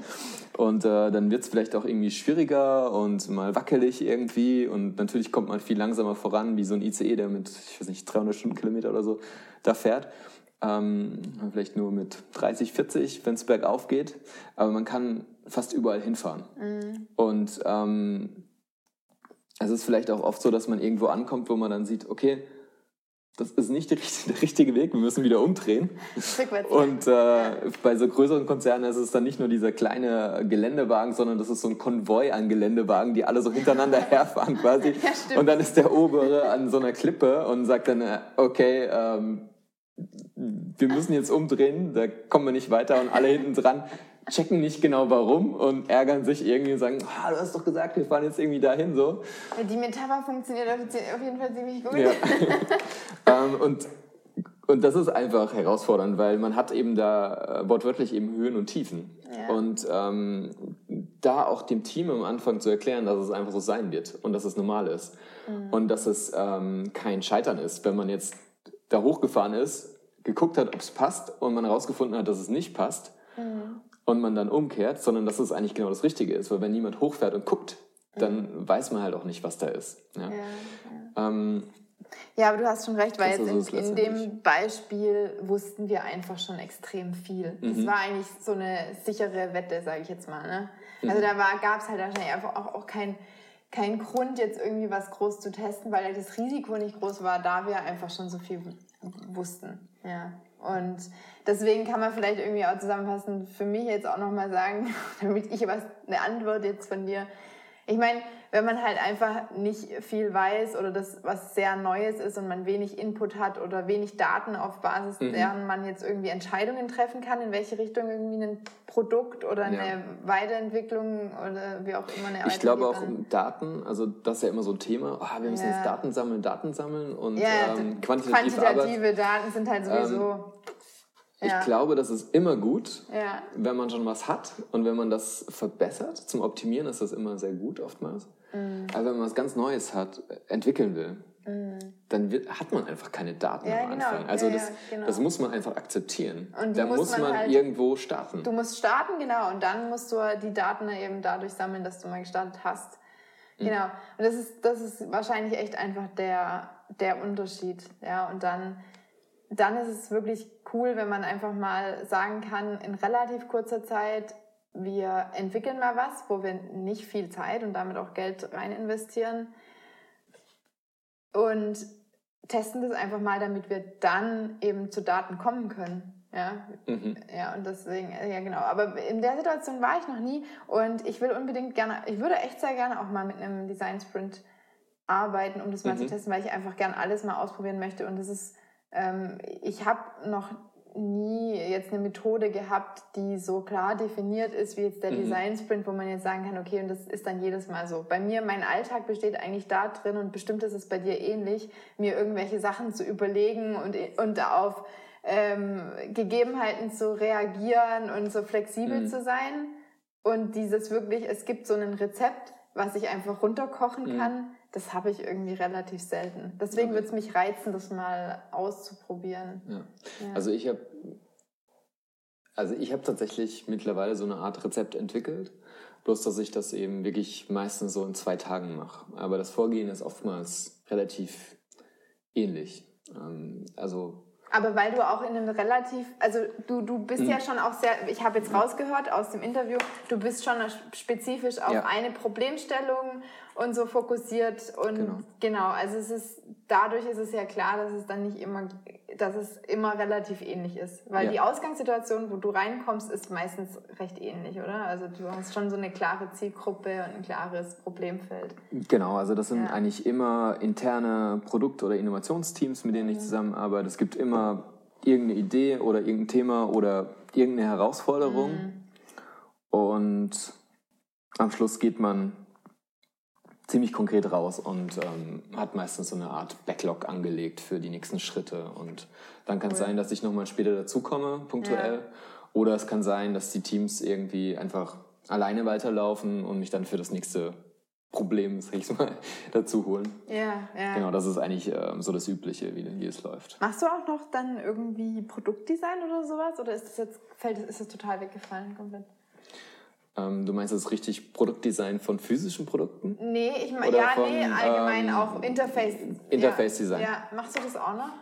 Und äh, dann wird es vielleicht auch irgendwie schwieriger und mal wackelig irgendwie. Und natürlich kommt man viel langsamer voran, wie so ein ICE, der mit, ich weiß nicht, 300 Stundenkilometer oder so da fährt. Ähm, vielleicht nur mit 30, 40, wenn es bergauf geht. Aber man kann fast überall hinfahren. Und ähm, es ist vielleicht auch oft so, dass man irgendwo ankommt, wo man dann sieht, okay, das ist nicht der richtige Weg, wir müssen wieder umdrehen. Und äh, bei so größeren Konzernen ist es dann nicht nur dieser kleine Geländewagen, sondern das ist so ein Konvoi an Geländewagen, die alle so hintereinander herfahren quasi. Ja, und dann ist der obere an so einer Klippe und sagt dann, äh, okay, ähm, wir müssen jetzt umdrehen, da kommen wir nicht weiter und alle hinten dran checken nicht genau warum und ärgern sich irgendwie und sagen, ah, du hast doch gesagt, wir fahren jetzt irgendwie dahin so. Die Metapher funktioniert auf jeden Fall ziemlich gut. Ja. ähm, und, und das ist einfach herausfordernd, weil man hat eben da äh, wortwörtlich eben Höhen und Tiefen. Ja. Und ähm, da auch dem Team am Anfang zu erklären, dass es einfach so sein wird und dass es normal ist. Mhm. Und dass es ähm, kein Scheitern ist, wenn man jetzt da hochgefahren ist, geguckt hat, ob es passt und man herausgefunden hat, dass es nicht passt. Mhm und man dann umkehrt, sondern dass es eigentlich genau das Richtige ist. Weil wenn niemand hochfährt und guckt, dann mhm. weiß man halt auch nicht, was da ist. Ja, ja, ja. Ähm, ja aber du hast schon recht, weil jetzt in, in, dem Beispiel wussten wir einfach schon extrem viel. Mhm. Das war eigentlich so eine sichere Wette, sage ich jetzt mal. Ne? Also mhm. da gab es halt wahrscheinlich einfach auch, auch kein, kein Grund, jetzt irgendwie was groß zu testen, weil das Risiko nicht groß war, da wir einfach schon so viel wussten. Ja. Und deswegen kann man vielleicht irgendwie auch zusammenfassen, für mich jetzt auch nochmal sagen, damit ich was, eine Antwort jetzt von dir. Ich meine, wenn man halt einfach nicht viel weiß oder das was sehr Neues ist und man wenig Input hat oder wenig Daten auf Basis mhm. deren man jetzt irgendwie Entscheidungen treffen kann, in welche Richtung irgendwie ein Produkt oder eine ja. Weiterentwicklung oder wie auch immer eine Ich glaube auch Daten, also das ist ja immer so ein Thema, oh, wir müssen ja. jetzt Daten sammeln, Daten sammeln und ja, ähm, quantitative, quantitative Daten sind halt sowieso... Ähm, ich ja. glaube, das ist immer gut, ja. wenn man schon was hat und wenn man das verbessert. Zum Optimieren ist das immer sehr gut oftmals. Mhm. Aber wenn man was ganz Neues hat, entwickeln will, mhm. dann wird, hat man einfach keine Daten ja, am genau. Anfang. Also das, genau. das muss man einfach akzeptieren. Und da muss, muss man, halt, irgendwo starten. Du musst starten, genau. Und dann musst du die Daten eben dadurch sammeln, dass du mal gestartet hast. Mhm. Genau. Und das ist, das ist wahrscheinlich echt einfach der, der Unterschied. Ja, und dann dann ist es wirklich cool, wenn man einfach mal sagen kann, in relativ kurzer Zeit, wir entwickeln mal was, wo wir nicht viel Zeit und damit auch Geld rein investieren und testen das einfach mal, damit wir dann eben zu Daten kommen können. Ja, mhm. ja, und deswegen, ja genau. Aber in der Situation war ich noch nie und ich will unbedingt gerne, ich würde echt sehr gerne auch mal mit einem Design Sprint arbeiten, um das mal mhm. zu testen, weil ich einfach gerne alles mal ausprobieren möchte und das ist ähm, ich habe noch nie jetzt eine Methode gehabt, die so klar definiert ist wie jetzt der mhm. Design Sprint, wo man jetzt sagen kann, okay, und das ist dann jedes Mal so. Bei mir, mein Alltag besteht eigentlich da drin und bestimmt ist es bei dir ähnlich, mir irgendwelche Sachen zu überlegen und, und auf ähm, Gegebenheiten zu reagieren und so flexibel mhm. zu sein. Und dieses wirklich, es gibt so ein Rezept, was ich einfach runterkochen mhm. kann das habe ich irgendwie relativ selten. Deswegen würde es mich reizen, das mal auszuprobieren. Ja. Ja. Also ich habe also ich habe tatsächlich mittlerweile so eine Art Rezept entwickelt, bloß dass ich das eben wirklich meistens so in zwei Tagen mache. Aber das Vorgehen ist oftmals relativ ähnlich. Ähm, also aber weil du auch in einem relativ, also du, du bist mhm. ja schon auch sehr, ich habe jetzt rausgehört aus dem Interview, du bist schon spezifisch auf ja. eine Problemstellung und so fokussiert und genau. genau. also es ist dadurch ist es ja klar, dass es dann nicht immer dass es immer relativ ähnlich ist, weil ja. die Ausgangssituation, wo du reinkommst, ist meistens recht ähnlich, oder? Also du hast schon so eine klare Zielgruppe und ein klares Problemfeld. Genau, also das sind ja. eigentlich immer interne Produkt- oder Innovationsteams, mit denen ich mhm. zusammenarbeite. Es gibt immer irgendeine Idee oder irgendein Thema oder irgendeine Herausforderung mhm. und am Schluss geht man ziemlich konkret raus und ähm, hat meistens so eine Art Backlog angelegt für die nächsten Schritte. Und dann kann es sein, dass ich nochmal später dazukomme, punktuell. Ja. Oder es kann sein, dass die Teams irgendwie einfach alleine weiterlaufen und mich dann für das nächste Problem, sag ich mal, dazu holen. Ja, ja. Genau, das ist eigentlich ähm, so das Übliche, wie, wie es läuft. Machst du auch noch dann irgendwie Produktdesign oder sowas? Oder ist das jetzt, fällt, ist das total weggefallen komplett? Ähm, du meinst das richtig Produktdesign von physischen Produkten? Nee, ich meine, ja, von, nee, allgemein ähm, auch Interface. Interface-Design. Ja. ja. machst du das auch noch?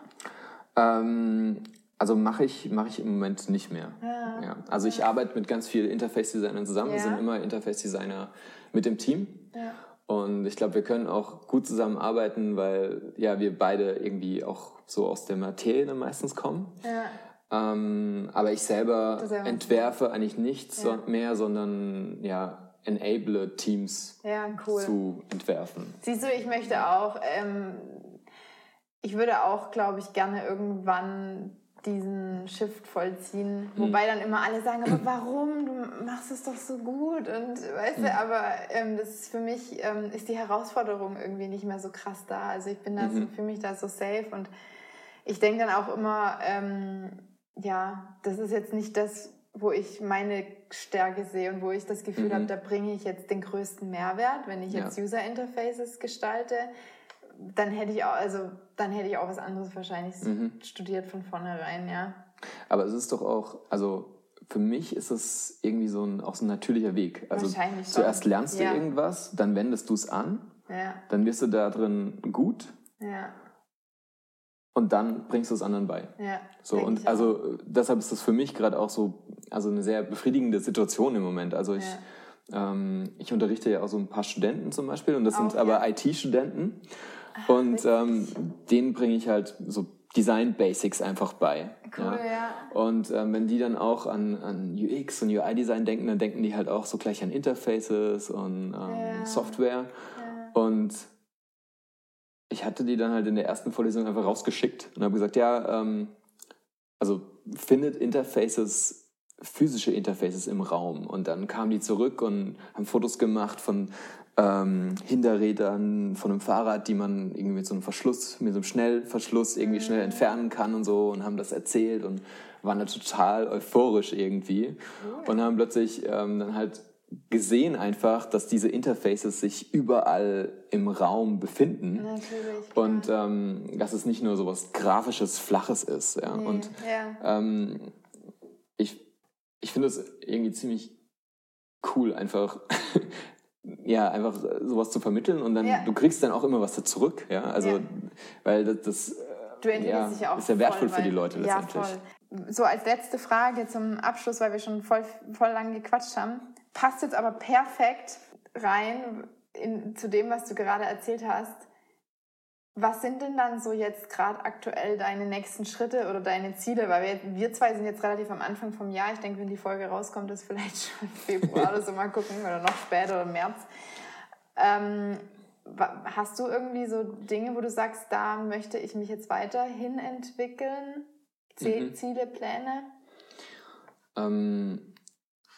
Ähm, also mache ich, mach ich im Moment nicht mehr. Ja. ja. Also ich arbeite mit ganz vielen Interface-Designern zusammen. Ja. Wir sind immer Interface-Designer mit dem Team. Ja. Und ich glaube, wir können auch gut zusammenarbeiten, weil ja wir beide irgendwie auch so aus der Materie meistens kommen. Ja. Ähm, aber ich selber entwerfe eigentlich nichts Ja. so- mehr, sondern ja, enable Teams Ja, cool. zu entwerfen. Siehst du, ich möchte auch, ähm, ich würde auch, glaube ich, gerne irgendwann diesen Shift vollziehen. Hm. Wobei dann immer alle sagen, aber warum? Du machst es doch so gut. Und weißt Hm. du, aber ähm, das ist für mich ähm, ist die Herausforderung irgendwie nicht mehr so krass da. Also ich bin da so, Mhm. für mich da so safe und ich denke dann auch immer, ähm, ja, das ist jetzt nicht das, wo ich meine Stärke sehe und wo ich das Gefühl Mhm. habe, da bringe ich jetzt den größten Mehrwert, wenn ich Ja. jetzt User Interfaces gestalte, dann hätte ich auch, also dann hätte ich auch was anderes wahrscheinlich Mhm. studiert von vornherein, ja. Aber es ist doch auch, also für mich ist es irgendwie so ein, auch so ein natürlicher Weg. Also Wahrscheinlich zuerst lernst du Ja. irgendwas, dann wendest du es an, Ja, dann wirst du da drin gut ja, und dann bringst du es anderen bei. ja. So, und also äh, deshalb ist das für mich gerade auch so, also eine sehr befriedigende Situation im Moment. Also ich, ähm, ich unterrichte ja auch so ein paar Studenten zum Beispiel und das sind Auch, aber ja. IT-Studenten und ähm, denen bringe ich halt so Design Basics einfach bei. Cool, ja. Und ähm, wenn die dann auch an, an UX und UI-Design denken, dann denken die halt auch so gleich an Interfaces und ähm, Ja. Software. Ja. Und ich hatte die dann halt in der ersten Vorlesung einfach rausgeschickt und habe gesagt, ja, ähm, also findet Interfaces, physische Interfaces im Raum. Und dann kamen die zurück und haben Fotos gemacht von ähm, Hinterrädern, von einem Fahrrad, die man irgendwie mit so einem Verschluss, mit so einem Schnellverschluss irgendwie schnell entfernen kann und so und haben das erzählt und waren da total euphorisch irgendwie. Und haben plötzlich ähm, dann halt gesehen einfach, dass diese Interfaces sich überall im Raum befinden. Natürlich. klar. Und ähm, dass es nicht nur so was Grafisches, Flaches ist. Ja? Nee, Und ja. ähm, ich, ich finde es irgendwie ziemlich cool, einfach, ja, einfach sowas zu vermitteln und dann, Ja. du kriegst dann auch immer was da zurück. Ja? Also, Ja. weil das, das äh, ja, ist ja wertvoll voll, für die Leute Ja, letztendlich. voll. So als letzte Frage zum Abschluss, weil wir schon voll, voll lang gequatscht haben. Passt jetzt aber perfekt rein in, zu dem, was du gerade erzählt hast. Was sind denn dann so jetzt gerade aktuell deine nächsten Schritte oder deine Ziele? Weil wir, wir zwei sind jetzt relativ am Anfang vom Jahr. Ich denke, wenn die Folge rauskommt, ist vielleicht schon Februar oder so mal gucken oder noch später oder März. Ähm, hast du irgendwie so Dinge, wo du sagst, da möchte ich mich jetzt weiterhin entwickeln? Mhm. Ziele, Pläne? Ähm,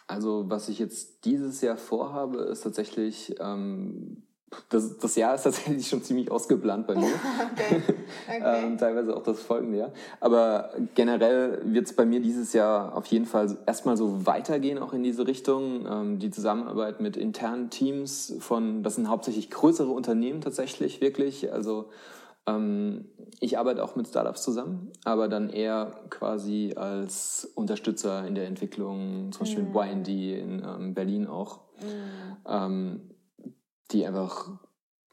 also was ich jetzt dieses Jahr vorhabe, ist tatsächlich, ähm, das, das Jahr ist tatsächlich schon ziemlich ausgeplant bei mir. Okay. okay. ähm, teilweise auch das folgende Jahr. Aber generell wird es bei mir dieses Jahr auf jeden Fall erstmal so weitergehen, auch in diese Richtung. Ähm, die Zusammenarbeit mit internen Teams von, das sind hauptsächlich größere Unternehmen tatsächlich, wirklich. Also ich arbeite auch mit Startups zusammen, aber dann eher quasi als Unterstützer in der Entwicklung, zum Beispiel Mhm. mit YND in ähm, Berlin auch, ähm, die einfach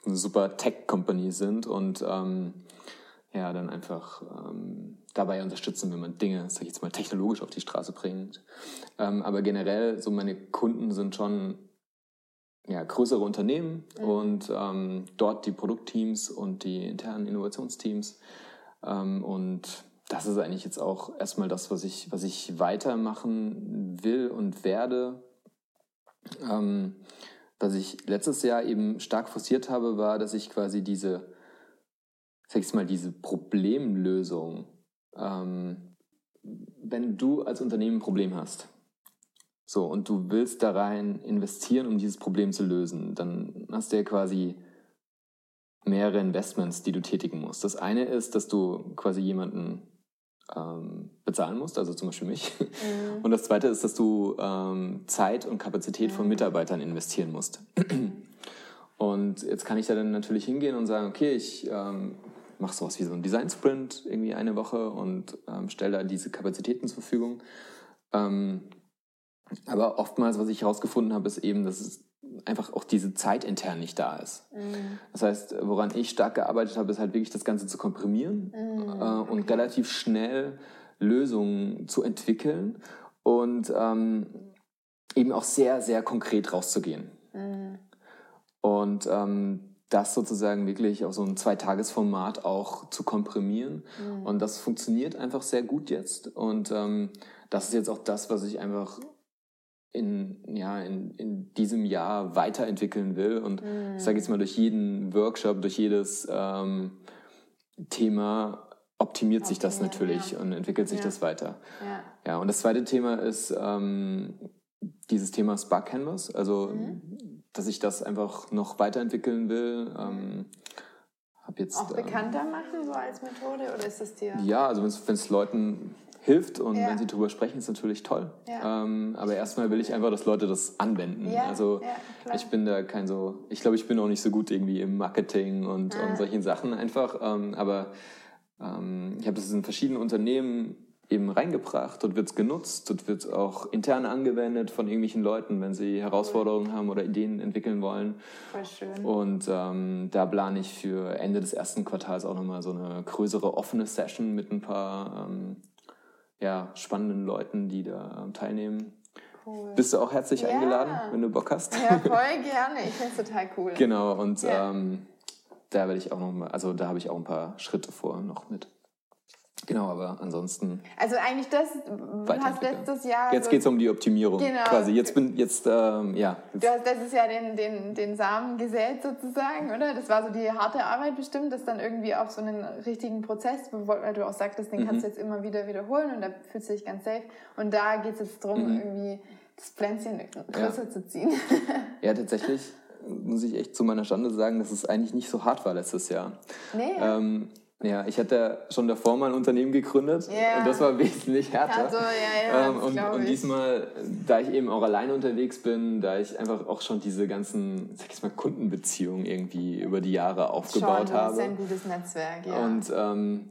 eine super Tech-Company sind und ähm, ja, dann einfach ähm, dabei unterstützen, wenn man Dinge, sag ich jetzt mal, technologisch auf die Straße bringt. Ähm, aber generell, so meine Kunden sind schon ja, größere Unternehmen Mhm. und ähm, dort die Produktteams und die internen Innovationsteams. Ähm, und das ist eigentlich jetzt auch erstmal das, was ich, was ich weitermachen will und werde. Ähm, was ich letztes Jahr eben stark forciert habe, war, dass ich quasi diese, sag ich mal, diese Problemlösung, ähm, wenn du als Unternehmen ein Problem hast, so, und du willst da rein investieren, um dieses Problem zu lösen, dann hast du ja quasi mehrere Investments, die du tätigen musst. Das eine ist, dass du quasi jemanden ähm, bezahlen musst, also zum Beispiel mich. Mhm. Und das zweite ist, dass du ähm, Zeit und Kapazität von Mhm. Mitarbeitern investieren musst. Und jetzt kann ich da dann natürlich hingehen und sagen, okay, ich ähm, mache sowas wie so einen Design Sprint irgendwie eine Woche und ähm, stelle da diese Kapazitäten zur Verfügung. Ähm, aber oftmals, was ich herausgefunden habe, ist eben, dass es einfach auch diese Zeit intern nicht da ist. Mhm. Das heißt, woran ich stark gearbeitet habe, ist halt wirklich das Ganze zu komprimieren Mhm. äh, und relativ schnell Lösungen zu entwickeln und ähm, eben auch sehr, sehr konkret rauszugehen. Mhm. Und ähm, das sozusagen wirklich auf so ein Zweitagesformat auch zu komprimieren. Mhm. Und das funktioniert einfach sehr gut jetzt. Und ähm, das ist jetzt auch das, was ich einfach in, ja, in, in diesem Jahr weiterentwickeln will. Und mhm. ich sage jetzt mal, durch jeden Workshop, durch jedes ähm, Thema optimiert Optimieren, sich das natürlich ja. und entwickelt sich ja. das weiter. Ja. ja, und das zweite Thema ist ähm, dieses Thema Spark Canvas, also mhm. dass ich das einfach noch weiterentwickeln will. Ähm, hab jetzt, Auch bekannter ähm, machen so als Methode oder ist das dir? Ja, also wenn es Leuten hilft und ja. wenn sie darüber sprechen, ist natürlich toll. Ja. Ähm, aber erstmal will ich einfach, dass Leute das anwenden. Ja, also ich bin da kein so, ich glaube, ich bin auch nicht so gut irgendwie im Marketing und, ah. und solchen Sachen einfach. Ähm, aber ähm, ich habe das in verschiedenen Unternehmen eben reingebracht. Dort wird es genutzt, dort wird es auch intern angewendet von irgendwelchen Leuten, wenn sie Herausforderungen haben oder Ideen entwickeln wollen. Voll schön. Und ähm, da plane ich für Ende des ersten Quartals auch nochmal so eine größere offene Session mit ein paar ähm, ja, spannenden Leuten, die da teilnehmen. Cool. Bist du auch herzlich ja. eingeladen, wenn du Bock hast? Ja, voll gerne. Ich finde es total cool. Genau, und ja. ähm, da werde ich auch noch mal, also da habe ich auch ein paar Schritte vor noch mit. Genau, aber ansonsten. Also eigentlich das, du hast letztes Jahr. Jetzt so geht es um die Optimierung. Genau. Quasi. Jetzt bin jetzt, ähm, ja. Du hast letztes Jahr den, den, den Samen gesät sozusagen, oder? Das war so die harte Arbeit bestimmt, das dann irgendwie auf so einen richtigen Prozess, weil du auch sagtest, den mhm. kannst du jetzt immer wieder wiederholen und da fühlst du dich ganz safe. Und da geht es jetzt darum, mhm. irgendwie das Pflänzchen größer ja. zu ziehen. Ja, tatsächlich muss ich echt zu meiner Schande sagen, dass es eigentlich nicht so hart war letztes Jahr. Nee. Ähm, ja, ich hatte schon davor mal ein Unternehmen gegründet yeah. und das war wesentlich härter. Also, ja, ja, ähm, und, und, diesmal, da ich eben auch alleine unterwegs bin, da ich einfach auch schon diese ganzen, sag ich mal, Kundenbeziehungen irgendwie über die Jahre aufgebaut schon, habe. Das ist ein gutes Netzwerk, ja. Und ähm,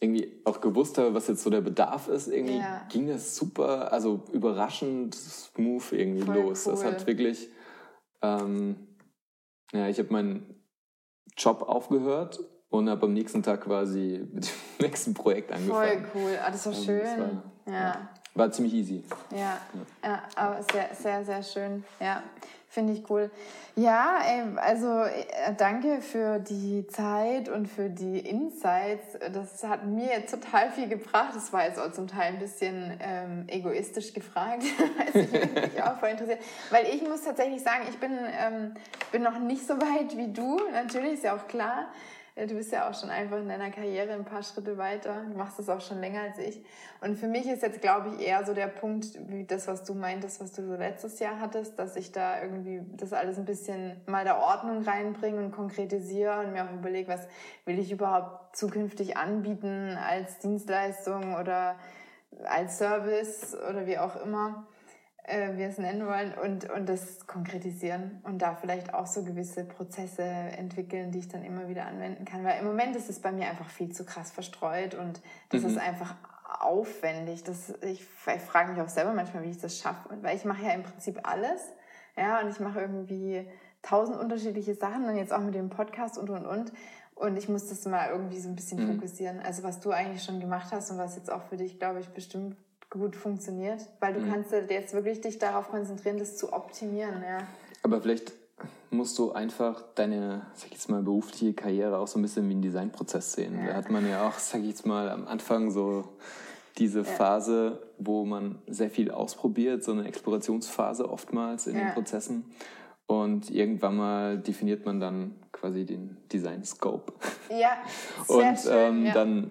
irgendwie auch gewusst habe, was jetzt so der Bedarf ist, irgendwie ja. ging das super, also überraschend smooth irgendwie Voll los. Cool. Das hat wirklich, ähm, ja, ich habe meinen Job aufgehört und habe am nächsten Tag quasi mit dem nächsten Projekt angefangen. Voll cool, ah, das war ähm, schön. Das war, ja. war, ziemlich easy. Ja, ja. ja aber sehr, sehr, sehr schön. Ja, finde ich cool. Ja, ey, also äh, danke für die Zeit und für die Insights. Das hat mir jetzt total viel gebracht. Das war jetzt auch zum Teil ein bisschen ähm, egoistisch gefragt, weil ich mich auch voll interessiert. Weil ich muss tatsächlich sagen, ich bin, ähm, bin noch nicht so weit wie du. Natürlich ist ja auch klar. Du bist ja auch schon einfach in deiner Karriere ein paar Schritte weiter. Du machst das auch schon länger als ich. Und für mich ist jetzt, glaube ich, eher so der Punkt, wie das, was du meintest, was du so letztes Jahr hattest, dass ich da irgendwie das alles ein bisschen mal der Ordnung reinbringe und konkretisiere und mir auch überlege, was will ich überhaupt zukünftig anbieten als Dienstleistung oder als Service oder wie auch immer äh, wir es nennen wollen, und, und das konkretisieren und da vielleicht auch so gewisse Prozesse entwickeln, die ich dann immer wieder anwenden kann. Weil im Moment ist es bei mir einfach viel zu krass verstreut und das mhm. ist einfach aufwendig. Das, ich, ich frage mich auch selber manchmal, wie ich das schaffe, weil ich mache ja im Prinzip alles. Ja, und ich mache irgendwie tausend unterschiedliche Sachen und jetzt auch mit dem Podcast und und und. Und ich muss das mal irgendwie so ein bisschen mhm. fokussieren. Also was du eigentlich schon gemacht hast und was jetzt auch für dich, glaube ich, bestimmt gut funktioniert, weil du mhm. kannst jetzt wirklich dich darauf konzentrieren, das zu optimieren, ja. Aber vielleicht musst du einfach deine, sag ich jetzt mal, berufliche Karriere auch so ein bisschen wie einen Designprozess sehen. Ja. Da hat man ja auch, sag ich jetzt mal, am Anfang so diese ja. Phase, wo man sehr viel ausprobiert, so eine Explorationsphase oftmals in ja. den Prozessen. Und irgendwann mal definiert man dann quasi den Design Scope. Ja, sehr Und schön, ähm, ja. dann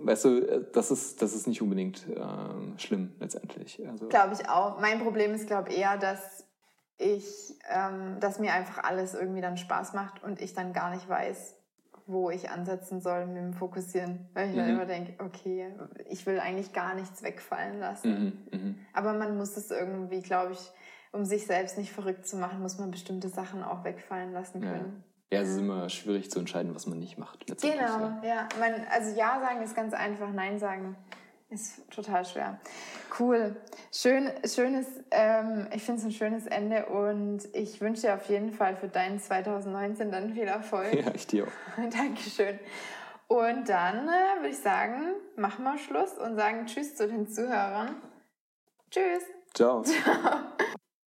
weißt du, das ist, das ist nicht unbedingt ähm, schlimm letztendlich. Also, glaube ich auch. Mein Problem ist, glaube ich, eher, dass ich, ähm, dass mir einfach alles irgendwie dann Spaß macht und ich dann gar nicht weiß, wo ich ansetzen soll mit dem Fokussieren. Weil ich mhm. dann immer denke, okay, ich will eigentlich gar nichts wegfallen lassen. Mhm, mh. Aber man muss es irgendwie, glaube ich, um sich selbst nicht verrückt zu machen, muss man bestimmte Sachen auch wegfallen lassen können. Ja. Ja, es ist immer schwierig zu entscheiden, was man nicht macht. Genau, ja. ja. Man, also Ja sagen ist ganz einfach, Nein sagen ist total schwer. Cool. Schön, schönes, ähm, ich finde es ein schönes Ende und ich wünsche dir auf jeden Fall für deinen 2019 dann viel Erfolg. Ja, ich dir auch. Dankeschön. Und dann äh, würde ich sagen, machen wir Schluss und sagen Tschüss zu den Zuhörern. Tschüss. Ciao. Ciao.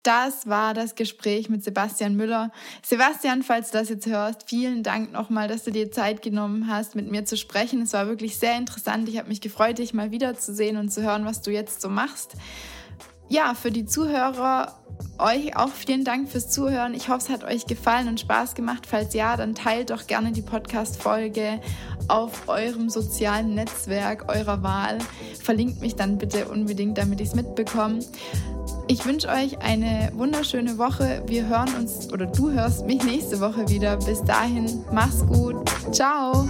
Das war das Gespräch mit Sebastian Müller. Sebastian, falls du das jetzt hörst, vielen Dank nochmal, dass du dir Zeit genommen hast, mit mir zu sprechen. Es war wirklich sehr interessant. Ich habe mich gefreut, dich mal wiederzusehen und zu hören, was du jetzt so machst. Ja, für die Zuhörer euch auch vielen Dank fürs Zuhören. Ich hoffe, es hat euch gefallen und Spaß gemacht. Falls ja, dann teilt doch gerne die Podcast-Folge auf eurem sozialen Netzwerk eurer Wahl. Verlinkt mich dann bitte unbedingt, damit ich es mitbekomme. Ich wünsche euch eine wunderschöne Woche. Wir hören uns oder du hörst mich nächste Woche wieder. Bis dahin, mach's gut. Ciao.